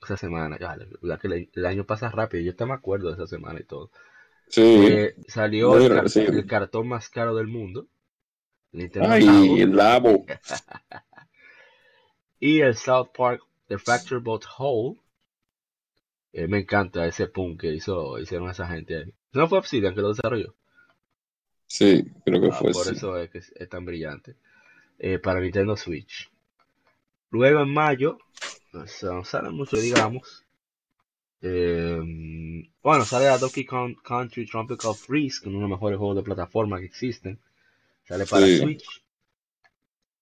esa semana, ya, la verdad que el, el año pasa rápido, yo hasta me acuerdo de esa semana y todo. Sí. Eh, salió el, car- cartón más caro del mundo. Nintendo Ay, el labo. *laughs* y el South Park The Fracture But Whole. Eh, me encanta ese punk que hizo, hicieron esa gente ahí. No fue Obsidian que lo desarrolló. Sí, creo que Ah, fue por sí. eso es que es, es tan brillante. Eh, para Nintendo Switch. Luego en mayo, no sale mucho, digamos. Eh, bueno, sale la Donkey Kong Country Tropical Freeze, que es uno de los mejores juegos de plataforma que existen. Sale para Sí. Switch.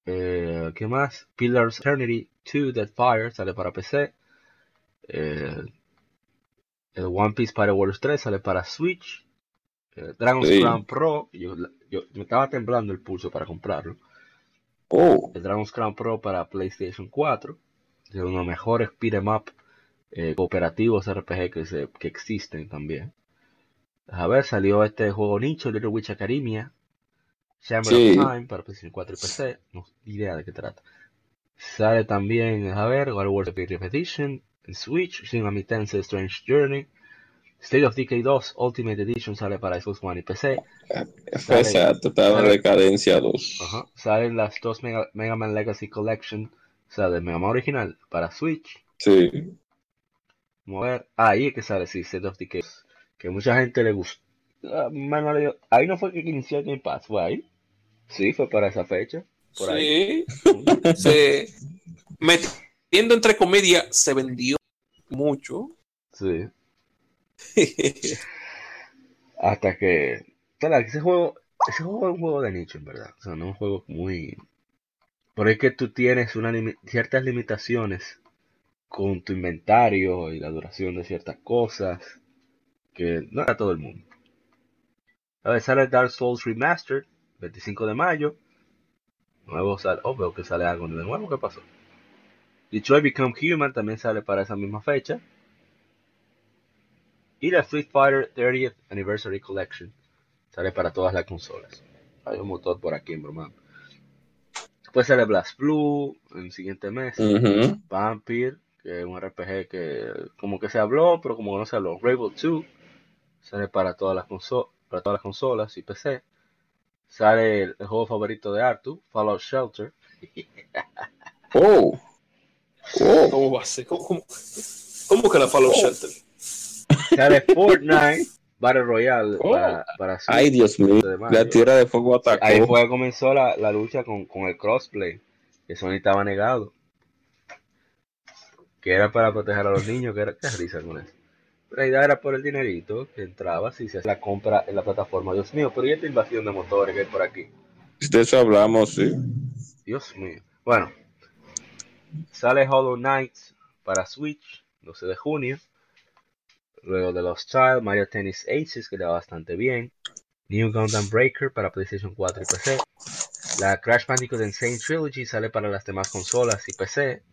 Eh, ¿Qué más? Pillars Eternity 2 Dead Fire sale para PC. Eh, el One Piece Pirate Warriors 3 sale para Switch. Eh, Dragon's Sí. Crown Pro, yo, yo- me estaba temblando el pulso para comprarlo. Oh, El Dragon's Crown Pro para PlayStation 4. Es uno de los mejores beat'em up eh, cooperativos RPG que, se- que existen también. A ver, salió este juego nicho, Little Witch Academia. Chamber Sí. of Time para PlayStation 4 y PC. No idea de qué trata. Sale también, a ver, God of War Edition en Switch. Shin Megami Tensei Strange Journey. State of Decay 2 Ultimate Edition sale para Xbox One y PC. fue exacto, estaba en decadencia 2. Ajá. Salen las dos Mega, Mega Man Legacy Collection, o sea, de Mega Man original para Switch. Sí, Vamos a ver. Ahí es que sale, sí, State of Decay. Que mucha gente le gustó. Ah, Ahí no fue que inició el Game Pass, fue ahí. Sí, fue para esa fecha. Por ahí. Sí. Se, metiendo entre comedia, se vendió mucho. Sí. *laughs* Hasta que. Claro, ese juego. Ese juego es un juego de nicho, en verdad. O sea, no es un juego muy. Pero es que tú tienes una limi- ciertas limitaciones con tu inventario y la duración de ciertas cosas. Que no era todo el mundo. A ver, sale Dark Souls Remastered, 25 de mayo. Nuevo sale. Oh, veo que sale algo de nuevo. ¿Qué pasó? Detroit Become Human también sale para esa misma fecha. Y la Street Fighter 30th Anniversary Collection sale para todas las consolas. Hay un motor por aquí, broma. Después sale Blast Blue en el siguiente mes. Ujú. Vampire, que es un RPG que como que se habló, pero como no se habló. Rebel 2 sale para todas las consolas, para todas las consolas y PC. Sale el, el juego favorito de Artu, Fallout Shelter. *laughs* Oh, oh, ¿Cómo va a ser? ¿Cómo, cómo, cómo que la Fallout Shelter? Sale Fortnite Battle Royale Oh. para, para Switch, ay Dios mío, 12 de mayo. la tierra de fuego atacó. Ahí fue que comenzó la, la lucha con, con el crossplay, que Sony estaba negado. Que era para proteger a los niños, que era qué risa con eso. La idea era por el dinerito que entraba si se hacía la compra en la plataforma. Dios mío, pero ¿y esta invasión de motores que hay por aquí? De eso hablamos, sí. Dios mío. Bueno, sale Hollow Knight para Switch, 12 de junio. Luego de los Child, Mario Tennis Aces, que le va bastante bien. New Gundam Breaker para PlayStation 4 y PC. La Crash Bandicoot Insane Trilogy sale para las demás consolas y PC.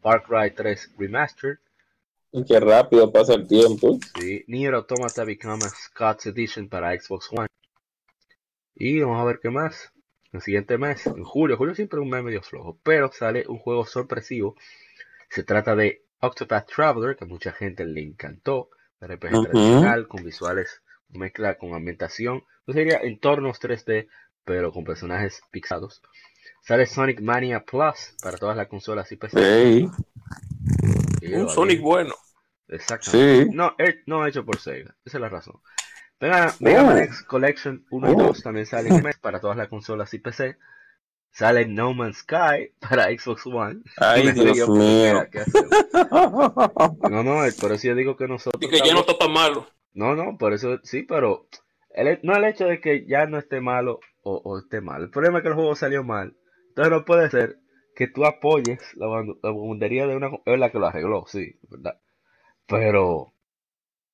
Far Cry 3 Remastered. Y qué rápido pasa el tiempo. Sí. Nier Automata Become a Scott's Edition para Xbox One. Y vamos a ver qué más. El siguiente mes, en julio. Julio siempre es un mes medio flojo. Pero sale un juego sorpresivo. Se trata de Octopath Traveler, que a mucha gente le encantó. De RPG Ujú. tradicional, con visuales, mezcla con ambientación. Pues sería entornos 3D, pero con personajes pixados. Sale Sonic Mania Plus para todas las consolas y PC. Sí, Un Sonic bueno. Exactamente. sí. No, he- no hecho por Sega. Esa es la razón. Mega, Mega Man Oh. X Collection 1 y Oh. 2 también salen para todas las consolas y PC. Sale No Man's Sky para Xbox One. Ay, *laughs* Dios mío. *laughs* No, no, eh, por eso yo digo que nosotros. Y que ya no está tan malo. No, no, por eso sí, pero el, no el hecho de que ya no esté malo o, o esté mal. El problema es que el juego salió mal. Entonces no puede ser que tú apoyes la, la de una... Es la que lo arregló, sí, ¿verdad? Pero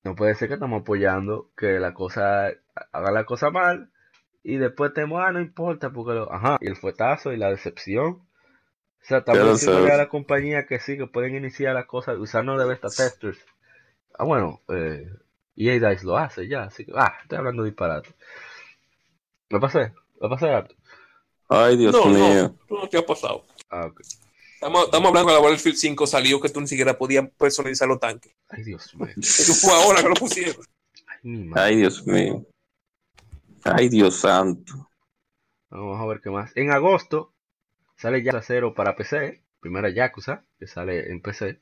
no puede ser que estamos apoyando que la cosa haga la cosa mal y después te ah, no importa porque lo... Ajá, y el fuetazo y la decepción. O sea, estamos diciéndole a la compañía que sí, que pueden iniciar las cosas usando de beta testers. Ah, bueno, eh, EA Dice lo hace ya, así que, ah, estoy hablando disparate. ¿Lo pasé? ¿Lo pasé harto? Ay, Dios no, mío. no, no te ha pasado. Ah, ok. Estamos, estamos hablando de la Battlefield 5 salió que tú ni siquiera podías personalizar los tanques. Ay, Dios mío. *laughs* Eso fue ahora que lo pusieron. Ay, Dios mío. Ay, Dios santo. Vamos a ver qué más. En agosto sale Yakuza 0 para PC. Primera Yakuza, que sale en PC.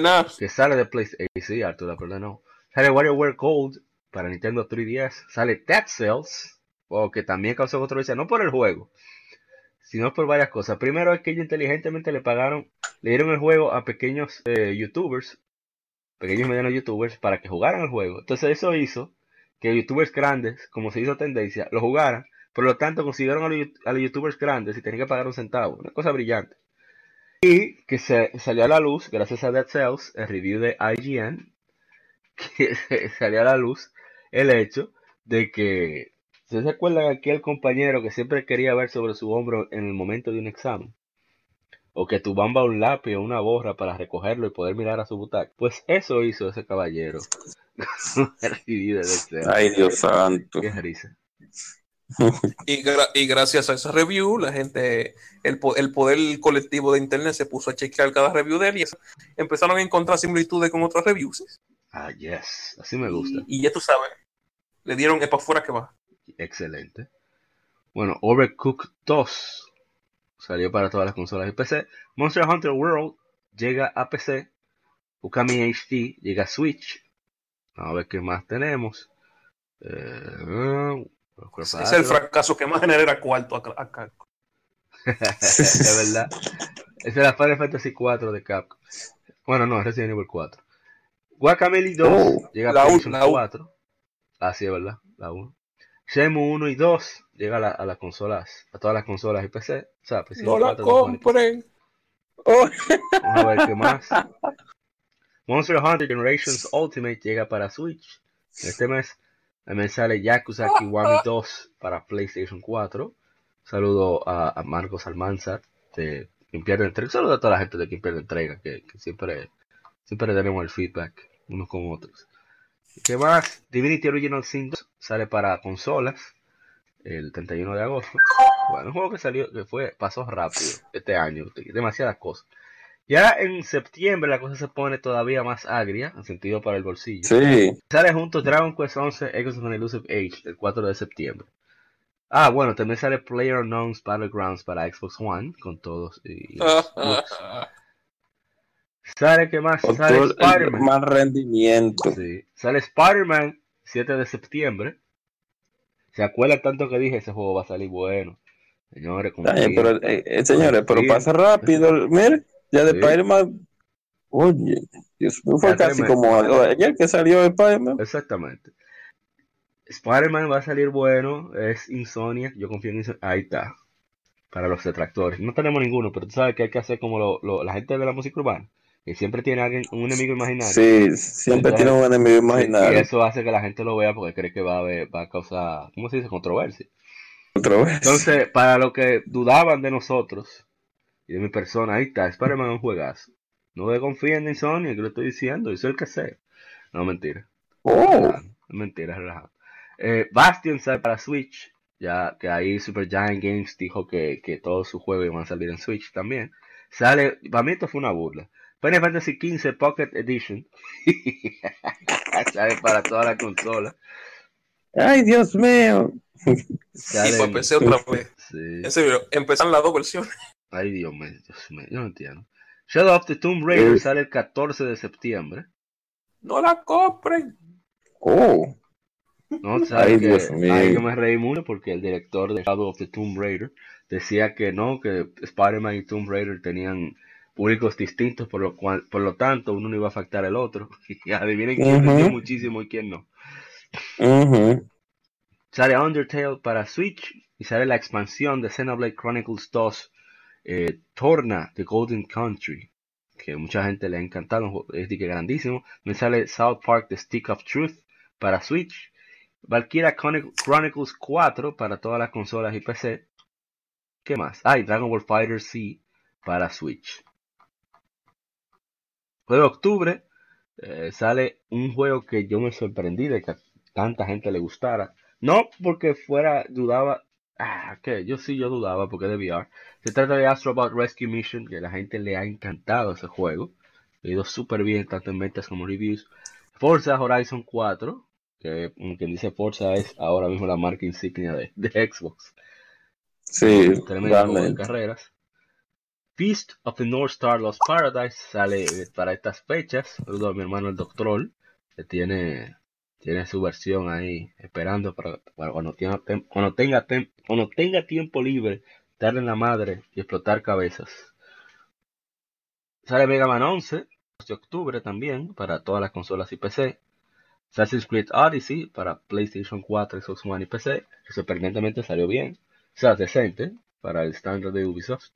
Nada. Que sale de PlayStation. Sí, Arturo, perdón, no. Sale WarioWare Gold para Nintendo 3DS. Sale Dead Cells. O que también causó controversia, no por el juego, sino por varias cosas. Primero es que ellos inteligentemente le pagaron, le dieron el juego a pequeños eh, youtubers, pequeños y medianos youtubers, para que jugaran el juego. Entonces eso hizo que youtubers grandes, como se hizo tendencia, lo jugaran. Por lo tanto, consiguieron a los, youtubers grandes y tenían que pagar un centavo. Una cosa brillante. Y que se salió a la luz, gracias a Dead Cells, el review de IGN, *laughs* que salió a la luz el hecho de que ¿Se acuerdan aquel compañero que siempre quería ver sobre su hombro en el momento de un examen? O que tu bamba un lápiz o una borra para recogerlo y poder mirar a su butaca. Pues eso hizo ese caballero. *laughs* Cells. Ay, Dios santo. Qué risa. Y, gra- y gracias a esa review, la gente, el, po- el poder colectivo de internet se puso a chequear cada review de él y eso- empezaron a encontrar similitudes con otras reviews. Ah, yes. Así me gusta. Y ya tú sabes, le dieron es para afuera que va. Excelente. Bueno, Overcooked 2 salió para todas las consolas y PC. Monster Hunter World llega a PC. Ukami HD llega a Switch. Vamos a ver qué más tenemos. Eh, es el fracaso que más genera cuarto acá. *laughs* es verdad. Esa es la Final Fantasy 4 de Capcom. Bueno, no, Resident Evil 4. Guacamelee 2 Oh, llega a la PlayStation la u- 4. Ah, sí, es verdad, la 1. Shenmue 1 y 2 llega a, la- a las consolas, a todas las consolas y PC. O sea, PlayStation No la 4, Xbox One y PC. compren. Oh, Vamos a ver qué más. *laughs* Monster Hunter Generations Ultimate llega para Switch. Este mes también sale Yakuza Kiwami 2 para PlayStation 4. Saludo a, a Marcos Almanzar de Quien Pierde Entrega. Saludo a toda la gente de Quien Pierde Entrega, que, que siempre, siempre tenemos el feedback unos con otros. ¿Qué más? Divinity Original Sin 2 sale para consolas el 31 de agosto. Bueno, un juego que salió, que fue, pasó rápido este año, demasiadas cosas. Ya en septiembre la cosa se pone todavía más agria, en sentido para el bolsillo. sí. Sale juntos Dragon Quest 11 Echoes of an Elusive Age el 4 de septiembre. Ah, bueno, también sale PlayerUnknown's Battlegrounds para Xbox One, con todos. Y. *laughs* Sale, ¿qué más? Sale Spider-Man. mal rendimiento. Sí. Sale Spider-Man 7 de septiembre. ¿Se acuerdan tanto que dije? Ese juego va a salir bueno. Señores, Ay, pero, eh, eh, señores, pero pasa rápido. *laughs* Mire, ya de Sí. Spider-Man. Oye, Dios mío, fue casi como ayer que salió de Spider-Man. Exactamente. Spider-Man va a salir bueno, es Insomnia, yo confío en Insomnia. Ahí está, para los detractores. No tenemos ninguno, pero tú sabes que hay que hacer como lo, lo- la gente de la música urbana, que siempre tiene alguien, un enemigo imaginario. Sí, siempre tiene un enemigo Y imaginario. eso hace que la gente lo vea porque cree que va a, haber- va a causar, ¿cómo se dice? Controversia. Vez. Entonces, para los que dudaban de nosotros y de mi persona, ahí está, Spider-Man es un juegazo. No confíen en Sony, que lo estoy diciendo, yo soy el que sé. No, mentira. Oh, Mentira, relajado. Eh, Bastion sale para Switch, ya que ahí Supergiant Games dijo que, que todos sus juegos iban a salir en Switch también. Sale, para mí esto fue una burla. Final Fantasy XV Pocket Edition. *laughs* sale para toda la consola. ay, Dios mío. *laughs* Sale pues en- empecé otra vez. sí. En serio, empezaron las dos versiones. Ay, Dios mío, Dios mío, yo no entiendo. Shadow of the Tomb Raider Eh. sale el 14 de septiembre. No la compren. Oh, No, sabes Ay, que, Dios mío. ahí yo me reí mucho porque el director de Shadow of the Tomb Raider decía que no, que Spider-Man y Tomb Raider tenían públicos distintos, por lo cual, por lo tanto, uno no iba a afectar al otro. *laughs* Y adivinen quién Ujú. vendió muchísimo y quién no. Sale Undertale para Switch y sale la expansión de Xenoblade Chronicles 2, eh, Torna, The Golden Country, que mucha gente le ha encantado, es de que grandísimo. Me sale South Park, The Stick of Truth para Switch, Valkyria Chronic- Chronicles 4 para todas las consolas y PC. ¿Qué más? Ah, y Dragon Ball Fighter C para Switch. De octubre eh, sale un juego que yo me sorprendí de que a tanta gente le gustara. No porque fuera, dudaba, ah, que yo sí, yo dudaba porque de VR. Se trata de Astro Bot Rescue Mission, que a la gente le ha encantado ese juego. Ha ido súper bien, tanto en ventas como reviews. Forza Horizon 4, que como quien dice Forza es ahora mismo la marca insignia de, de Xbox. Sí, Tremendo de carreras. Feast of the North Star Lost Paradise sale eh, para estas fechas. Saludo a mi hermano el Doctor, que tiene, tiene su versión ahí esperando para, cuando, tenga, cuando, tenga cuando tenga tiempo libre, darle en la madre y explotar cabezas. Sale Mega Man 11 de octubre también para todas las consolas y PC. Assassin's Creed Odyssey para PlayStation 4, Xbox One y PC, que sorprendentemente salió bien. O sea, para el estándar de Ubisoft.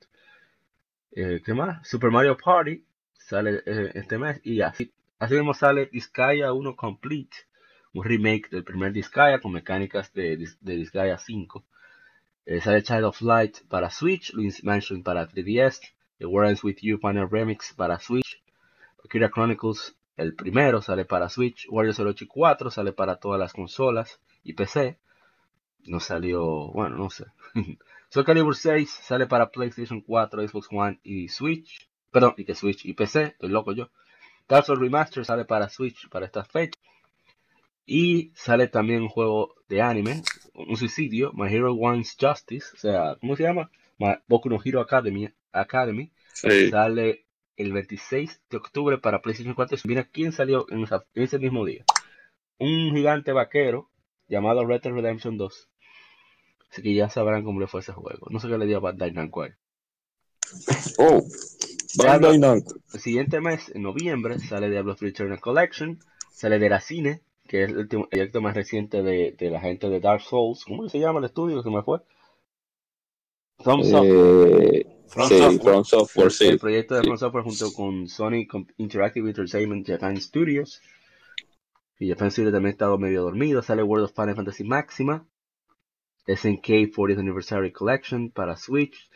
Eh, ¿Qué más? Super Mario Party sale eh, este mes y así, así mismo sale Disgaea 1 Complete, un remake del primer Disgaea con mecánicas de, de Disgaea 5. Eh, sale Child of Light para Switch, Luigi's Mansion para 3DS, The War Ends With You Final Remix para Switch, Akira Chronicles el primero sale para Switch, Warriors 08 y 4 sale para todas las consolas y PC. No salió, bueno, no sé. *laughs* Soul Calibur 6 sale para PlayStation 4, Xbox One y Switch. Perdón, y que Switch y PC, estoy loco yo. Dark Souls Remaster sale para Switch para esta fecha. Y sale también un juego de anime, un suicidio, My Hero Wants Justice, o sea, ¿cómo se llama? Ma- Boku no Hero Academy, Academy. Sí. Sale el 26 de octubre para PlayStation 4. Mira quién salió en, esa- en ese mismo día. Un gigante vaquero llamado Red Dead Redemption 2. Así que ya sabrán cómo le fue ese juego. No sé qué le dio a Bandai Namco. Oh. Bandai Namco. El siguiente mes, en noviembre, sale Diablo 3 Eternal Collection. Sale de la cine, que es el último proyecto más reciente de, de la gente de Dark Souls. ¿Cómo se llama el estudio? Se me fue. From Software. Eh, From sí, Software. From Software, sí. el proyecto de sí. From Software junto con Sony Interactive Entertainment Japan Studios. Y Japan Studios también ha estado medio dormido. Sale World of Final Fantasy Maxima. SNK 40th Anniversary Collection para Switch.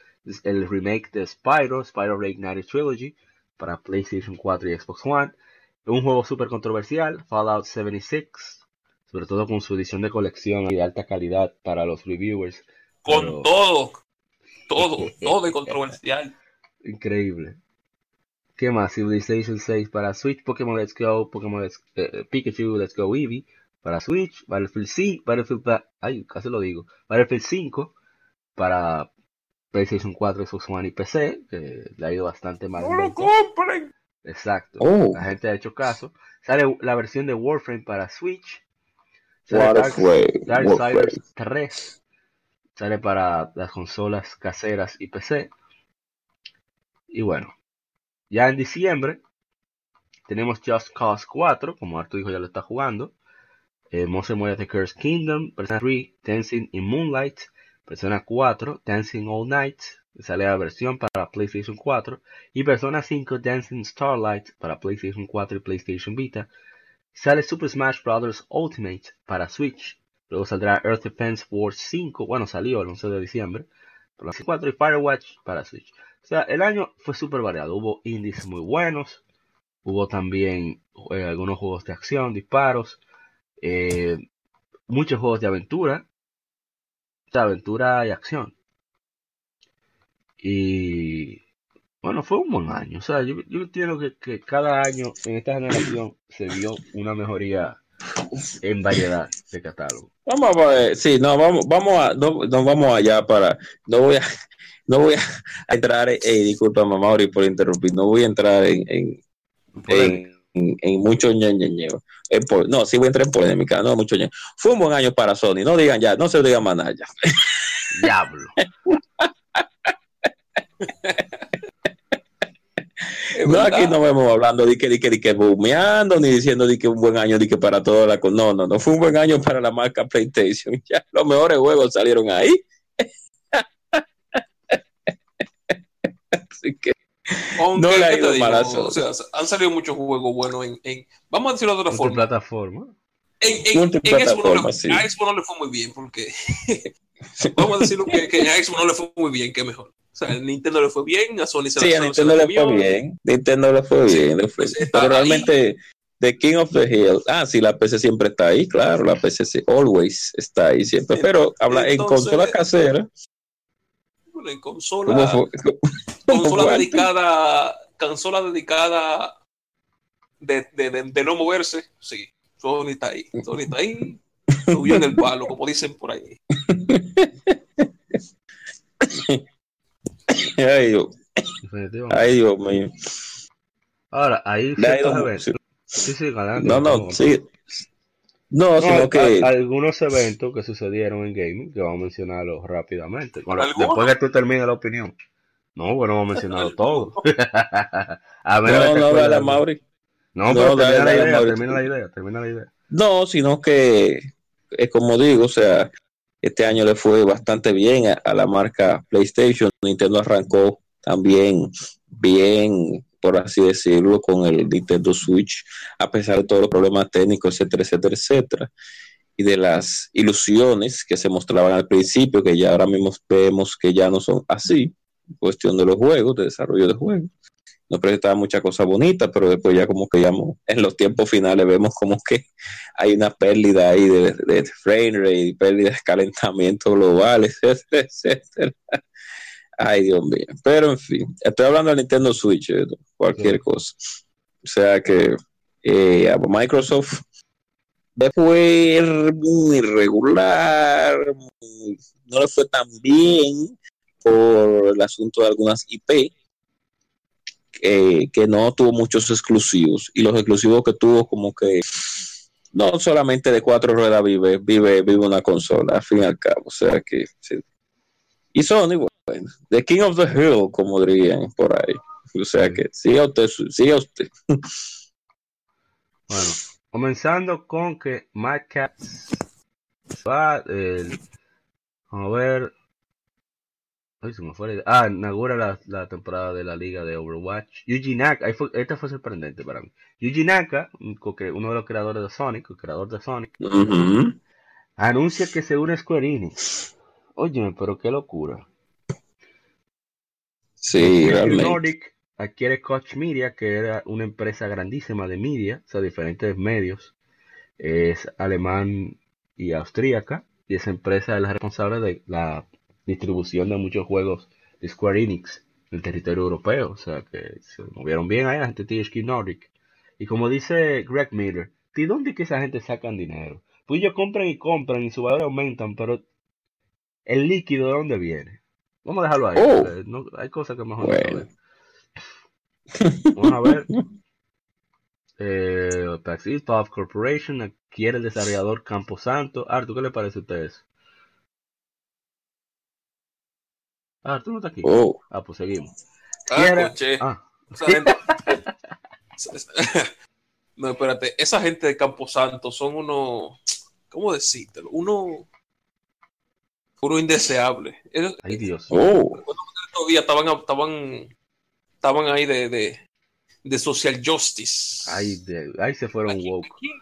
El remake de Spyro, Spyro Reignited Trilogy para PlayStation 4 y Xbox One. Un juego súper controversial, Fallout 76. Sobre todo con su edición de colección y de alta calidad para los reviewers. Con Pero- todo. Todo. *laughs* Todo de controversial. Increíble. ¿Qué más? Civilization 6 para Switch, Pokémon Let's Go, Pokémon Let's, eh, Pikachu Let's Go Eevee para Switch, Battlefield 5, Battlefield, pa- ay, casi lo digo, Battlefield 5 para PlayStation 4, Xbox One y PC, que le ha ido bastante mal. ¡No lo compren! Exacto. Oh, La gente ha hecho caso. Sale la versión de Warframe para Switch. Sale Dark- Warframe. Darksiders Warframe. 3 sale para las consolas caseras y PC. Y bueno, ya en diciembre tenemos Just Cause 4, como Artu dijo ya lo está jugando. Eh, Monster The Curse Kingdom, Persona 3, Dancing in Moonlight, Persona 4, Dancing All Night, sale la versión para PlayStation 4, y Persona 5, Dancing Starlight para PlayStation 4 y PlayStation Vita. Sale Super Smash Bros. Ultimate para Switch, luego saldrá Earth Defense Force 5, bueno, salió el 11 de diciembre, para 4 y Firewatch para Switch. O sea, el año fue súper variado, hubo indies muy buenos, hubo también eh, algunos juegos de acción, disparos, eh, muchos juegos de aventura, de aventura y acción. Y bueno, fue un buen año. O sea, yo, yo entiendo que, que cada año en esta generación se vio una mejoría en variedad de catálogo. Vamos a ver, sí, no, vamos, vamos a, no, no vamos allá para, no voy a, *laughs* no voy a entrar, eh, disculpa Mauri por interrumpir, no voy a entrar en, en, en, en mucho po- no, sí voy a entrar en polémica, no mucho ñe. Fue un buen año para Sony, no digan ya, no se digan más nada ya. Diablo. *laughs* No, aquí no vemos hablando de que, de que, de que bumeando, ni diciendo de que un buen año, de que para toda la... No, no, no, fue un buen año para la marca PlayStation. *laughs* Ya, los mejores juegos salieron ahí. *laughs* Así que, Aunque, no le ha ¿qué te ido digo? O sea, han salido muchos juegos buenos en, en- vamos a decirlo de otra forma. plataforma. En, en, en Xbox no le, sí. a Xbox no le fue muy bien porque *laughs* vamos a decirlo que, que a Xbox no le fue muy bien, que mejor. O sea, a Nintendo le fue bien, a Sony se sí, a Nintendo le fue bien. Nintendo le fue bien. le fue pues Pero realmente, The King of the Hill. Ah, sí, la PC siempre está ahí, claro. La PC sí, always está ahí siempre. Pero habla en consola casera. Bueno, en ¿Cómo consola, consola dedicada, consola dedicada de, de, de, de no moverse, sí. Sony está ahí, Sony está ahí, *laughs* subió en el palo, como dicen por ahí. Ay, Dios, ay, Dios mío. Ahora, ahí. Sí, sí, No, no, sí. No, No, sino que. algunos eventos que sucedieron en gaming que vamos a mencionarlos rápidamente. Después que tú termines la opinión. No, bueno, vamos a mencionarlo *laughs* todo. *laughs* a ver, No, no, dale a de- Mauri. No, No, pero dale, termina la dale, idea, Mauri. termina la idea, termina la idea. No, sino que es como digo, o sea, este año le fue bastante bien a, a la marca PlayStation. Nintendo arrancó también bien, por así decirlo, con el Nintendo Switch, a pesar de todos los problemas técnicos, etcétera, etcétera, etcétera. Y de las ilusiones que se mostraban al principio, que ya ahora mismo vemos que ya no son así, cuestión de los juegos, de desarrollo de juegos. Nos presentaba muchas cosas bonitas, pero después ya como que ya en los tiempos finales vemos como que *laughs* hay una pérdida ahí de, de frame rate, pérdida de calentamiento global, *laughs* etcétera, etcétera. Ay, Dios mío. Pero en fin, estoy hablando del Nintendo Switch, eh, cualquier Sí. cosa. O sea que eh, Microsoft fue muy irregular, no le fue tan bien el asunto de algunas IP, que, que no tuvo muchos exclusivos. Y los exclusivos que tuvo como que no solamente de cuatro ruedas vive vive vive una consola al fin y al cabo. O sea que sí. y Sony bueno The King of the Hill como dirían por ahí. O sea que siga usted siga usted. *laughs* Bueno, comenzando con que Mad Cats va, vamos a ver, ay, se me fue ah, inaugura la, la temporada de la liga de Overwatch. Yuji Naka, fue, esta fue sorprendente para mí. Yuji Naka, uno de los creadores de Sonic, el creador de Sonic, anuncia que se une a Square Enix. Óyeme, pero qué locura. sí realmente Nordic adquiere Koch Media, que era una empresa grandísima de media, o sea, diferentes medios. Es alemán y austríaca, y esa empresa es la responsable de la distribución de muchos juegos de Square Enix en el territorio europeo. O sea, que se movieron bien ahí la gente de THQ Nordic. Y como dice Greg Miller, ¿de dónde que esa gente sacan dinero? Pues ellos compran y compran y su valor aumentan, pero el líquido de dónde viene. Vamos a dejarlo ahí. Oh. no- hay cosas que mejor no Bueno. saber. Vamos a ver. *laughs* Eh, Puff Corporation adquiere el desarrollador Camposanto. Artu, ¿qué le parece a usted eso? Artu no está aquí. oh Ah, pues seguimos. Ah. Ah, Esa gente- *laughs* No, espérate, esa gente de Camposanto son unos ¿cómo decírtelo? Uno, uno indeseable. Ay, Dios. Oh, todavía estaban, estaban, estaban ahí de, de, de social justice. Ay, de- ay, se fueron ¿A quién- woke. quién-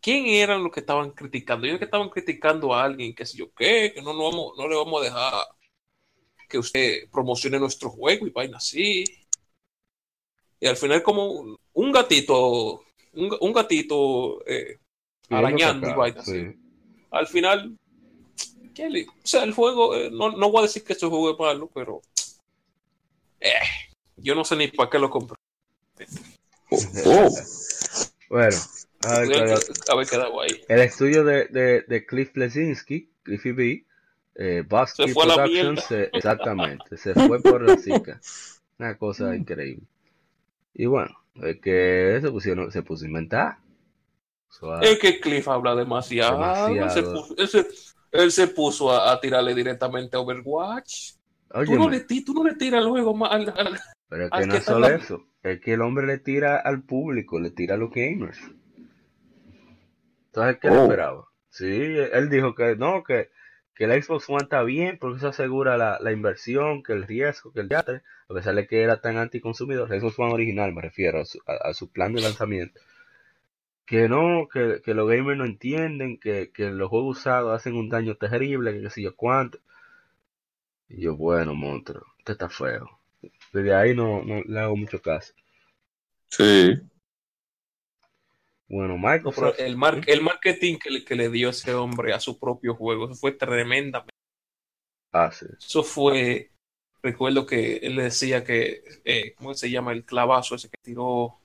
¿Quién eran los que estaban criticando? Yo que estaban criticando a alguien, que sé yo qué, que no, no, vamos, no le vamos a dejar que usted promocione nuestro juego y vaina así. Y al final como un gatito, un, un gatito eh, arañando y vaina así. sí. Al final, ¿qué o sea, el juego, eh, no, no voy a decir que este juego es malo, pero eh, yo no sé ni para qué lo compré. oh, oh. Bueno, a ver, haber quedado ahí. el estudio de, de, de Cliff Blesinski, Cliffy B, eh, Bosky Se fue a la Productions, eh, exactamente, se fue por la zika. Una cosa increíble. Y bueno, es que se pusieron, se puso a inventar. So, ah, Es que Cliff habla demasiado. Demasiado. Él, se puso, él se- él se puso a, a tirarle directamente a Overwatch. oye, Tú no, le, tú no le tiras luego más al- al- pero es que no es solo la- eso, es que el hombre le tira al público, le tira a los gamers. Entonces, ¿qué le Oh. esperaba? Sí, él dijo que no, que, que el Xbox One está bien porque eso asegura la, la inversión, que el riesgo, que el teatro, a pesar de que era tan anticonsumidor, el Xbox One original me refiero a su, a, a su plan de lanzamiento, que no, que, que los gamers no entienden, que, que los juegos usados hacen un daño terrible, que qué sé yo cuánto. Y yo, bueno, monstruo, usted está feo. Desde ahí no, no le hago mucho caso. Sí. Bueno, No, Microsoft. el, mar- el marketing que le, que le dio ese hombre a su propio juego eso fue tremenda. Ah, sí. Eso fue. Recuerdo que él le decía que. eh, ¿Cómo se llama? El clavazo ese que tiró.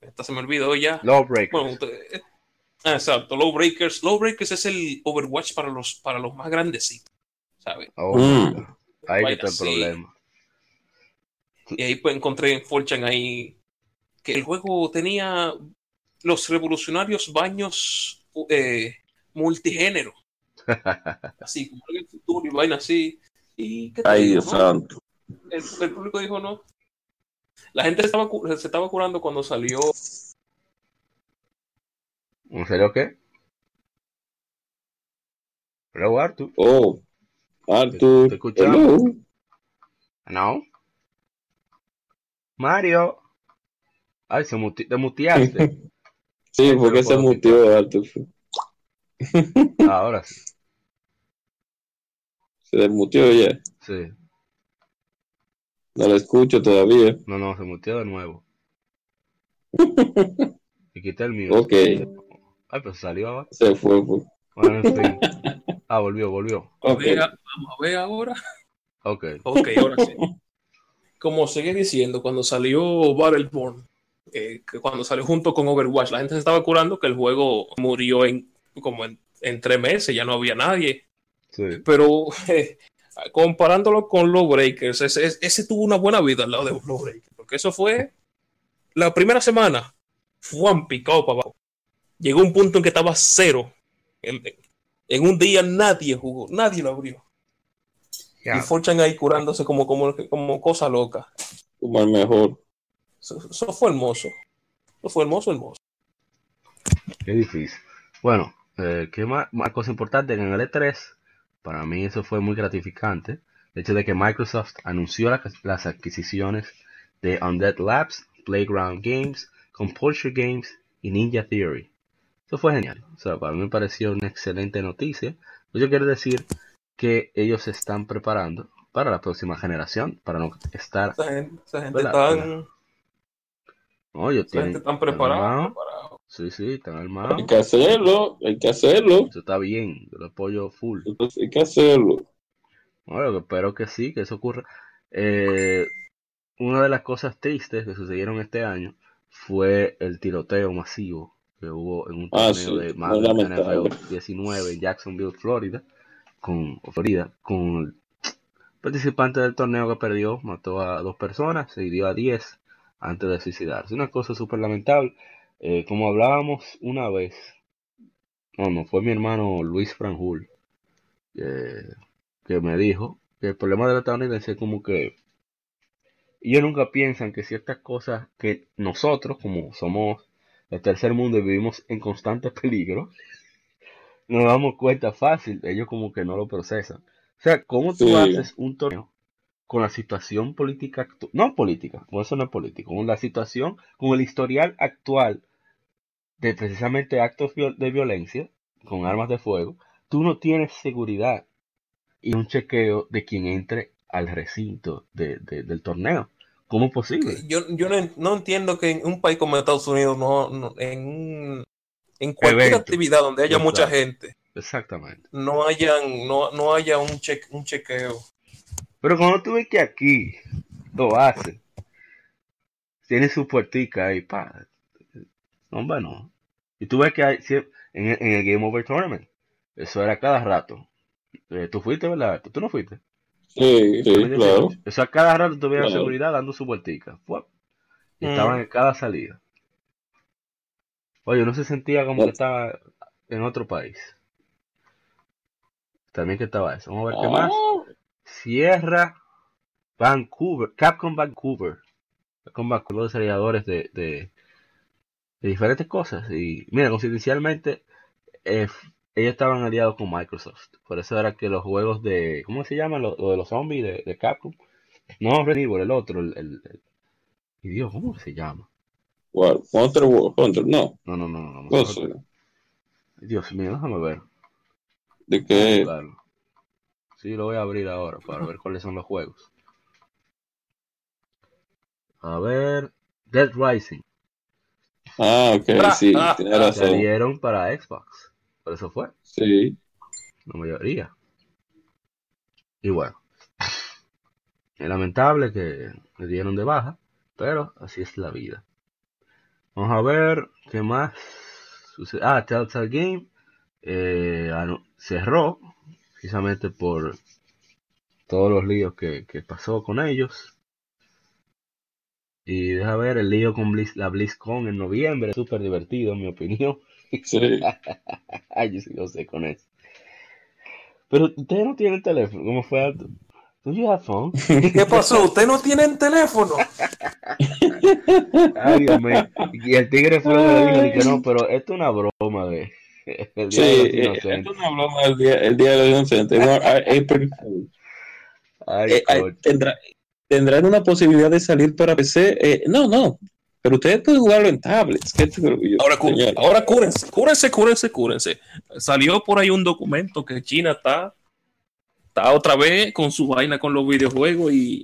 Esta se me olvidó ya. Lawbreakers. Bueno, usted- eh, ah, exacto, Low Breakers. Low Breakers es el Overwatch para los, para los más grandecitos, ¿sabes? Oh, Mm. Ahí está el problema. Y ahí pues encontré en Fortune ahí que el juego tenía los revolucionarios baños eh, multigénero, *laughs* así como el futuro y vaina así. ¿Y qué te Ay, digo, no? santo. el, el público dijo no. La gente estaba, se estaba curando cuando salió ¿En serio qué? Hello, Arthur. Oh, Arthur. Te escuchamos. hello. No. Mario. Ay, se muti- te muteaste. *laughs* Sí, porque se mutió Arthur. Ahora sí. *laughs* Se desmutió ya. Sí. No lo escucho todavía. No, no, se muteó de nuevo. *laughs* Y quité el mío. Ok, Ay, pues salió ahora. se fue. pues. Bueno, en fin. Ah, volvió, volvió. Vamos a ver ahora. Ok. Ok, ahora sí. Como seguí diciendo, cuando salió Battleborn, eh, que cuando salió junto con Overwatch, la gente se estaba curando que el juego murió en como en, en tres meses, ya no había nadie. Sí. Pero eh, *laughs* comparándolo con Lawbreakers, ese, ese- ese tuvo una buena vida al lado de Lawbreakers, porque eso fue la primera semana, fue un picado para abajo. Llegó un punto en que estaba cero. En, en un día nadie jugó, nadie lo abrió. Ya. Y Forchan ahí curándose como, como, como cosa loca. Como el mejor. Eso, eso fue hermoso. Eso fue hermoso, hermoso. Qué difícil. Bueno, eh, ¿qué más, más cosa importante? En el E3, para mí eso fue muy gratificante. El hecho de que Microsoft anunció la- las adquisiciones de Undead Labs, Playground Games, Compulsion Games y Ninja Theory. Eso fue genial. O sea, para mí me pareció una excelente noticia. Eso quiere decir que ellos se están preparando para la próxima generación, para no estar... Esa gente, esa gente No, ellos tienen... tan preparada. armados. preparada. Sí, sí, están armados. Hay que hacerlo, hay que hacerlo. Eso está bien, yo lo apoyo full. Entonces hay que hacerlo. Bueno, espero que sí, que eso ocurra. Eh, una de las cosas tristes que sucedieron este año fue el tiroteo masivo que hubo en un Ah, torneo sí, de lamentable. NFL 19 en Jacksonville, Florida, con Florida, con el participante del torneo que perdió, mató a dos personas, se hirió a 10 antes de suicidarse. Una cosa súper lamentable. Eh, como hablábamos una vez, no, no, fue mi hermano Luis Franjul, eh, que me dijo que el problema de los estadounidenses es como que ellos nunca piensan que ciertas cosas que nosotros, como somos el tercer mundo y vivimos en constante peligro, nos damos cuenta fácil, ellos como que no lo procesan. O sea, ¿cómo tú Sí. haces un torneo con la situación política actual? No política, con eso no es político, con la situación, con el historial actual de precisamente actos viol- de violencia con armas de fuego, tú no tienes seguridad y un chequeo de quien entre al recinto de- de- del torneo. ¿Cómo es posible? Yo, yo no, no entiendo que en un país como Estados Unidos, no, no- en, en cualquier Evento. actividad donde haya mucha gente, Exactamente. no hayan, no, no haya un, cheque, un chequeo. Pero cuando tú ves que aquí lo hacen, tiene su puertica ahí, pa. Hombre, no. Y tú ves que hay, en, el- en el Game Over Tournament, eso era cada rato. Eh, tú fuiste, ¿verdad? ¿Tú no fuiste? Sí, sí, claro. Eso a cada rato tuviera Claro. seguridad dando su vueltica. Y Mm. estaban en cada salida. Oye, no se sentía como que estaba en otro país. También que estaba eso. Vamos a ver qué Ah, más. Sierra Vancouver, Capcom Vancouver. Capcom Vancouver, los desarrolladores de, de, de diferentes cosas. Y mira, coincidencialmente, eh, ellos estaban aliados con Microsoft. Por eso era que los juegos de, ¿cómo se llama? Lo, lo de los zombies de, de Capcom. No Resident el otro, el, el- el- y Dios, ¿cómo se llama? ¿Cuál? Hunter, Hunter, no. No, no, no, no. no. Dios mío, déjame ver. ¿De qué? buscarlo. Sí, lo voy a abrir ahora para ver cuáles son los juegos. A ver, Dead Rising. Ah, ok, Ah, sí, ah, tiene razón. Salieron para Xbox. Por eso fue, Sí. la mayoría. Y bueno, es lamentable que le dieron de baja, pero así es la vida. Vamos a ver qué más sucede. Ah, Telltale Game eh, cerró precisamente por todos los líos que, que pasó con ellos. Y deja ver el lío con Blizz- la BlizzCon en noviembre, súper divertido en mi opinión. *laughs* Sí. Ay, yo sí lo sé con eso. Pero ustedes no tienen teléfono, ¿cómo fue alto? ¿Do you have phone? *laughs* ¿Qué pasó? ¿Usted no tiene el teléfono? *laughs* Ay, Dios mío. Y el tigre fue lo que le dijo, dije, no, pero esto es una broma de *laughs* el Sí, de los inocentes. esto es una broma del día, el día de los inocentes. April. Ay, Eh, tendrá, ¿Tendrán una posibilidad de salir para PC? Eh, no, no. Pero ustedes pueden jugarlo en tablets. ¿Qué te- yo- Ahora, cu- señor? ahora cúrense, cúrense, cúrense, cúrense. Salió por ahí un documento que China está, está otra vez con su vaina con los videojuegos y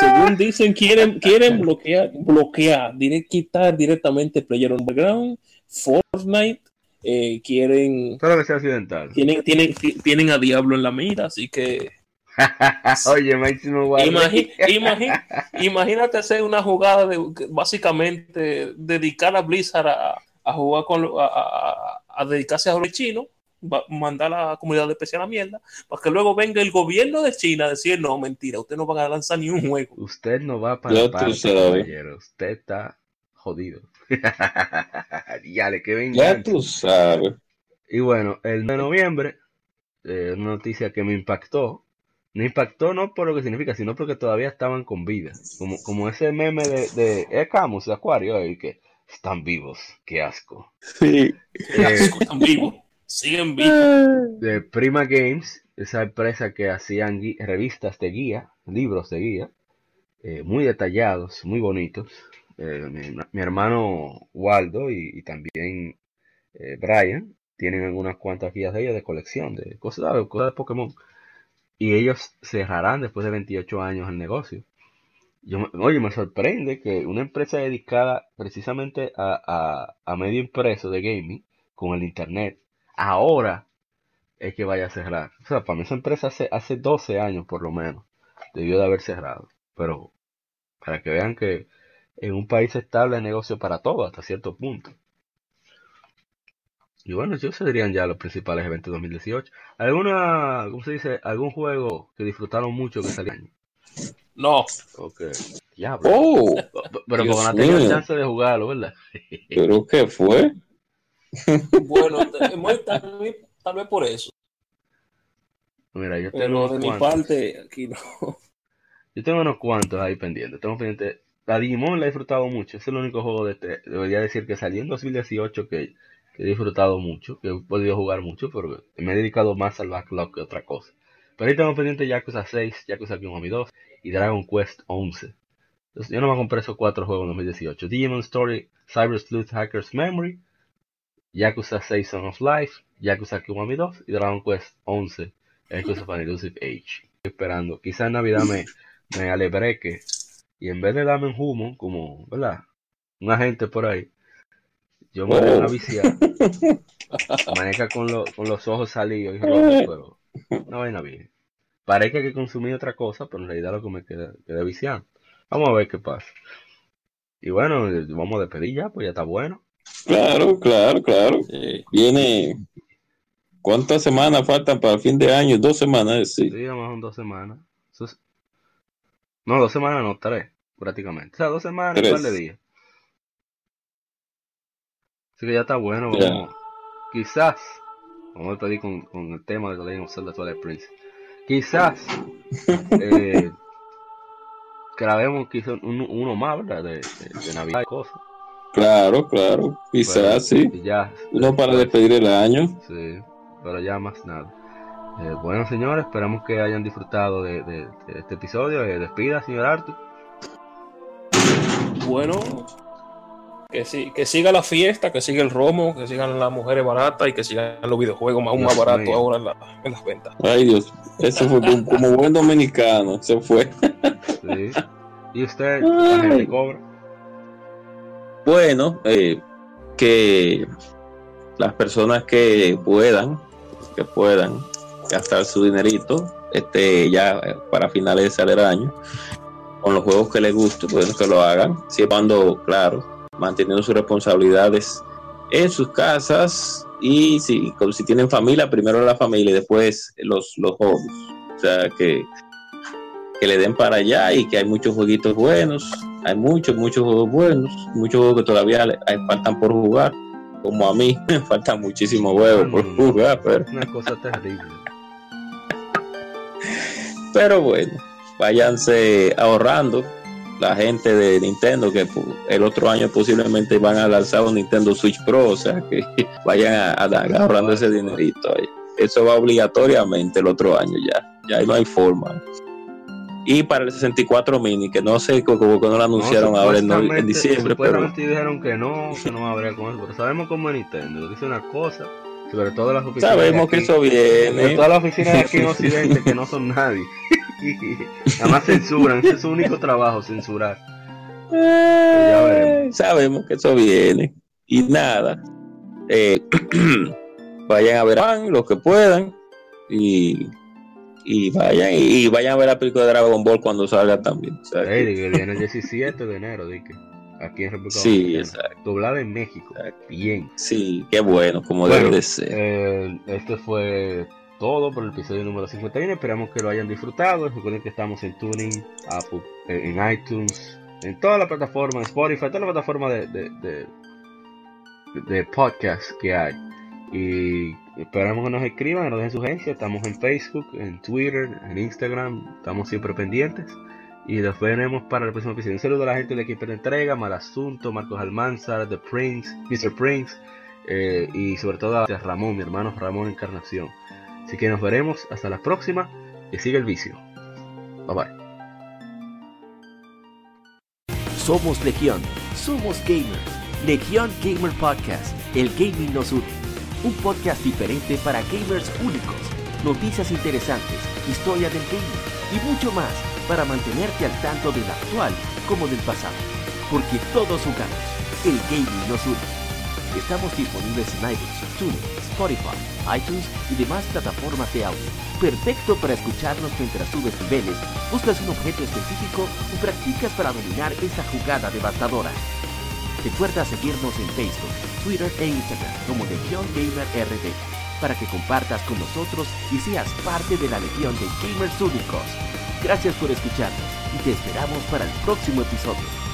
según dicen quieren, quieren bloquear, bloquear, dire- quitar directamente Player Underground, Fortnite, eh, quieren, Solo que sea accidental. tienen, tienen, ti- tienen a Diablo en la mira, así que *laughs* Oye, Máximo *laughs* imagi- imagínate hacer una jugada de básicamente dedicar a Blizzard a, a jugar con lo- a, a- a dedicarse a los chinos, va- mandar a la comunidad especial a la mierda, para que luego venga el gobierno de China a decir no, mentira, ustedes no van a lanzar ni un juego. Usted no va para la parte. Usted está jodido. *laughs* ya le que Ya tú sabes. Y bueno, el 9 de noviembre, eh, una noticia que me impactó. Me impactó no por lo que significa, sino porque todavía estaban con vida. Como, como ese meme de, de eh, Camus, de Acuario, eh, que están vivos, qué asco. Sí. Eh, Están vivos, siguen vivos. de Prima Games, esa empresa que hacían revistas de guía, libros de guía, eh, muy detallados, muy bonitos. Eh, mi, hermano Waldo y, también eh, Brian tienen algunas cuantas guías de ellos de colección, de cosas, ¿sabes? cosas de Pokémon. Y ellos cerrarán después de 28 años el negocio. Yo, oye, me sorprende que una empresa dedicada precisamente a, a, a medio impreso de gaming, con el internet, ahora es que vaya a cerrar. O sea, para mí esa empresa hace, hace 12 años por lo menos debió de haber cerrado. Pero para que vean que en un país estable hay negocio para todo hasta cierto punto. Y bueno, yo serían ya los principales eventos de 2018. ¿Alguna, cómo se dice, algún juego que disfrutaron mucho que salió año? No, Ok, diablo. Oh, P- Pero porque no mío. chance de jugarlo, ¿verdad? *laughs* ¿pero qué fue? bueno, tal, vez- tal vez por eso, Mira, yo tengo pero unos de mi cuantos. parte aquí no. Yo tengo unos cuantos ahí pendientes. Tengo pendiente. La Digimon la he disfrutado mucho. Es el único juego de este, debería decir que salió en 2018 que, que he disfrutado mucho, que he podido jugar mucho, pero me he dedicado más al backlog que otra cosa. Pero ahí tengo pendiente Yakuza 6, Yakuza Kiwami 2 y Dragon Quest 11. Entonces, yo no me compré esos cuatro juegos en 2018. Digimon Story, Cyber Sleuth Hacker's Memory, Yakuza 6 Son of Life, Yakuza Kiwami 2 y Dragon Quest 11, Yakuza of an Elusive Age. Estoy esperando. Quizá en Navidad me, me alebreque y en vez de darme un humo, como, ¿verdad? Un agente por ahí, yo me voy a viciar. Maneja con, lo- con los ojos salidos y rojos, pero no vaina bien. Parece que hay que consumir otra cosa, pero en realidad lo que me queda, queda viciando. Vamos a ver qué pasa. Y bueno, vamos a despedir ya, pues ya está bueno. Claro, claro, claro. Eh, viene. ¿Cuántas semanas faltan para el fin de año? Dos semanas, sí. Sí, en dos semanas. Eso es- No, dos semanas no, tres, prácticamente. O sea, dos semanas y un par de Tres. días. Así que ya está bueno, vamos. Quizás, vamos a pedir con, con el tema de Legend of Zelda Twilight Prince. Quizás *laughs* eh, grabemos quizás un- uno más, ¿verdad? De, de, de Navidad y cosas. Claro, claro. Quizás sí. ya. Uno para despedir el año. Sí, pero ya más nada. Eh, bueno, señores, esperamos que hayan disfrutado de, de- de este episodio. Eh, despida, señor Arthur. Bueno, que, que siga la fiesta, que siga el romo, que sigan las mujeres baratas y que sigan los videojuegos aún más baratos ahora en, la- en las ventas. Ay, Dios. Eso fue como, como buen dominicano. Se fue. Sí. ¿Y usted, cobra? Bueno, eh, que las personas que puedan, que puedan gastar su dinerito, este, ya eh, para finalizar el año, con los juegos que les guste, bueno, que lo hagan, siempre cuando, claro, manteniendo sus responsabilidades en sus casas y si, como si tienen familia, primero la familia y después los, los hobbies. O sea, que, que le den para allá y que hay muchos jueguitos buenos, hay muchos, muchos juegos buenos, muchos juegos que todavía le- hay- faltan por jugar, como a mí, *laughs* me faltan muchísimos juegos por Mm. jugar, pero, Una cosa terrible. Pero bueno, váyanse ahorrando la gente de Nintendo que el otro año posiblemente van a lanzar un Nintendo Switch Pro, o sea que *laughs* vayan a, a- ahorrando ese dinerito ahí. Eso va obligatoriamente el otro año ya, ya ahí no hay forma. Y para el 64 mini, que no sé cómo cómo que no lo anunciaron ahora en, diciembre, pero dijeron que no, que no va a haber con eso, pero sabemos cómo es Nintendo. Dice una cosa, sobre todo las oficinas. sabemos que eso sobre viene. todas las oficinas de aquí en *laughs* Occidente que no son nadie. *laughs* Nada más censuran, ese es su único trabajo, censurar. veremos. Sabemos que eso viene. Y nada. eh, *clears throat* vayan a ver a los que puedan. Y, y vayan y, vayan a ver la película de Dragon Ball cuando salga también. O sea, que- viene el 17 de enero, di que aquí en República sí, Dominicana. exacto. Doblada en México. Bien. Sí, qué bueno, como Bueno, debe de ser. Eh, este fue todo por el episodio número 51. Esperamos que lo hayan disfrutado. Recuerden que estamos en Tuning, Apple, eh, en iTunes, en todas las plataformas, en Spotify, todas las plataformas de, de, de, de podcast que hay. Y esperamos que nos escriban, que nos den sugerencias. Estamos en Facebook, en Twitter, en Instagram. Estamos siempre pendientes. Y los veremos para el próximo episodio. Un saludo a la gente de Equipo de Entrega, Mal Asunto, Marcos Almanzar, The Prince, Mr. Prince. eh, y sobre todo a Ramón, mi hermano Ramón Encarnación. Así que nos veremos hasta la próxima. Que siga el vicio. Bye bye. Somos Legión, somos gamers. Legión Gamer Podcast, el gaming nos une. Un podcast diferente para gamers únicos, noticias interesantes, historia del gaming y mucho más para mantenerte al tanto del actual como del pasado. Porque todos jugamos, el gaming nos une. Estamos disponibles en iTunes, TuneIn, Spotify, iTunes y demás plataformas de audio. Perfecto para escucharnos mientras subes niveles, buscas un objeto específico o practicas para dominar esa jugada devastadora. Recuerda seguirnos en Facebook, Twitter e Instagram como Legión Gamer RD para que compartas con nosotros y seas parte de la legión de gamers únicos. Gracias por escucharnos y te esperamos para el próximo episodio.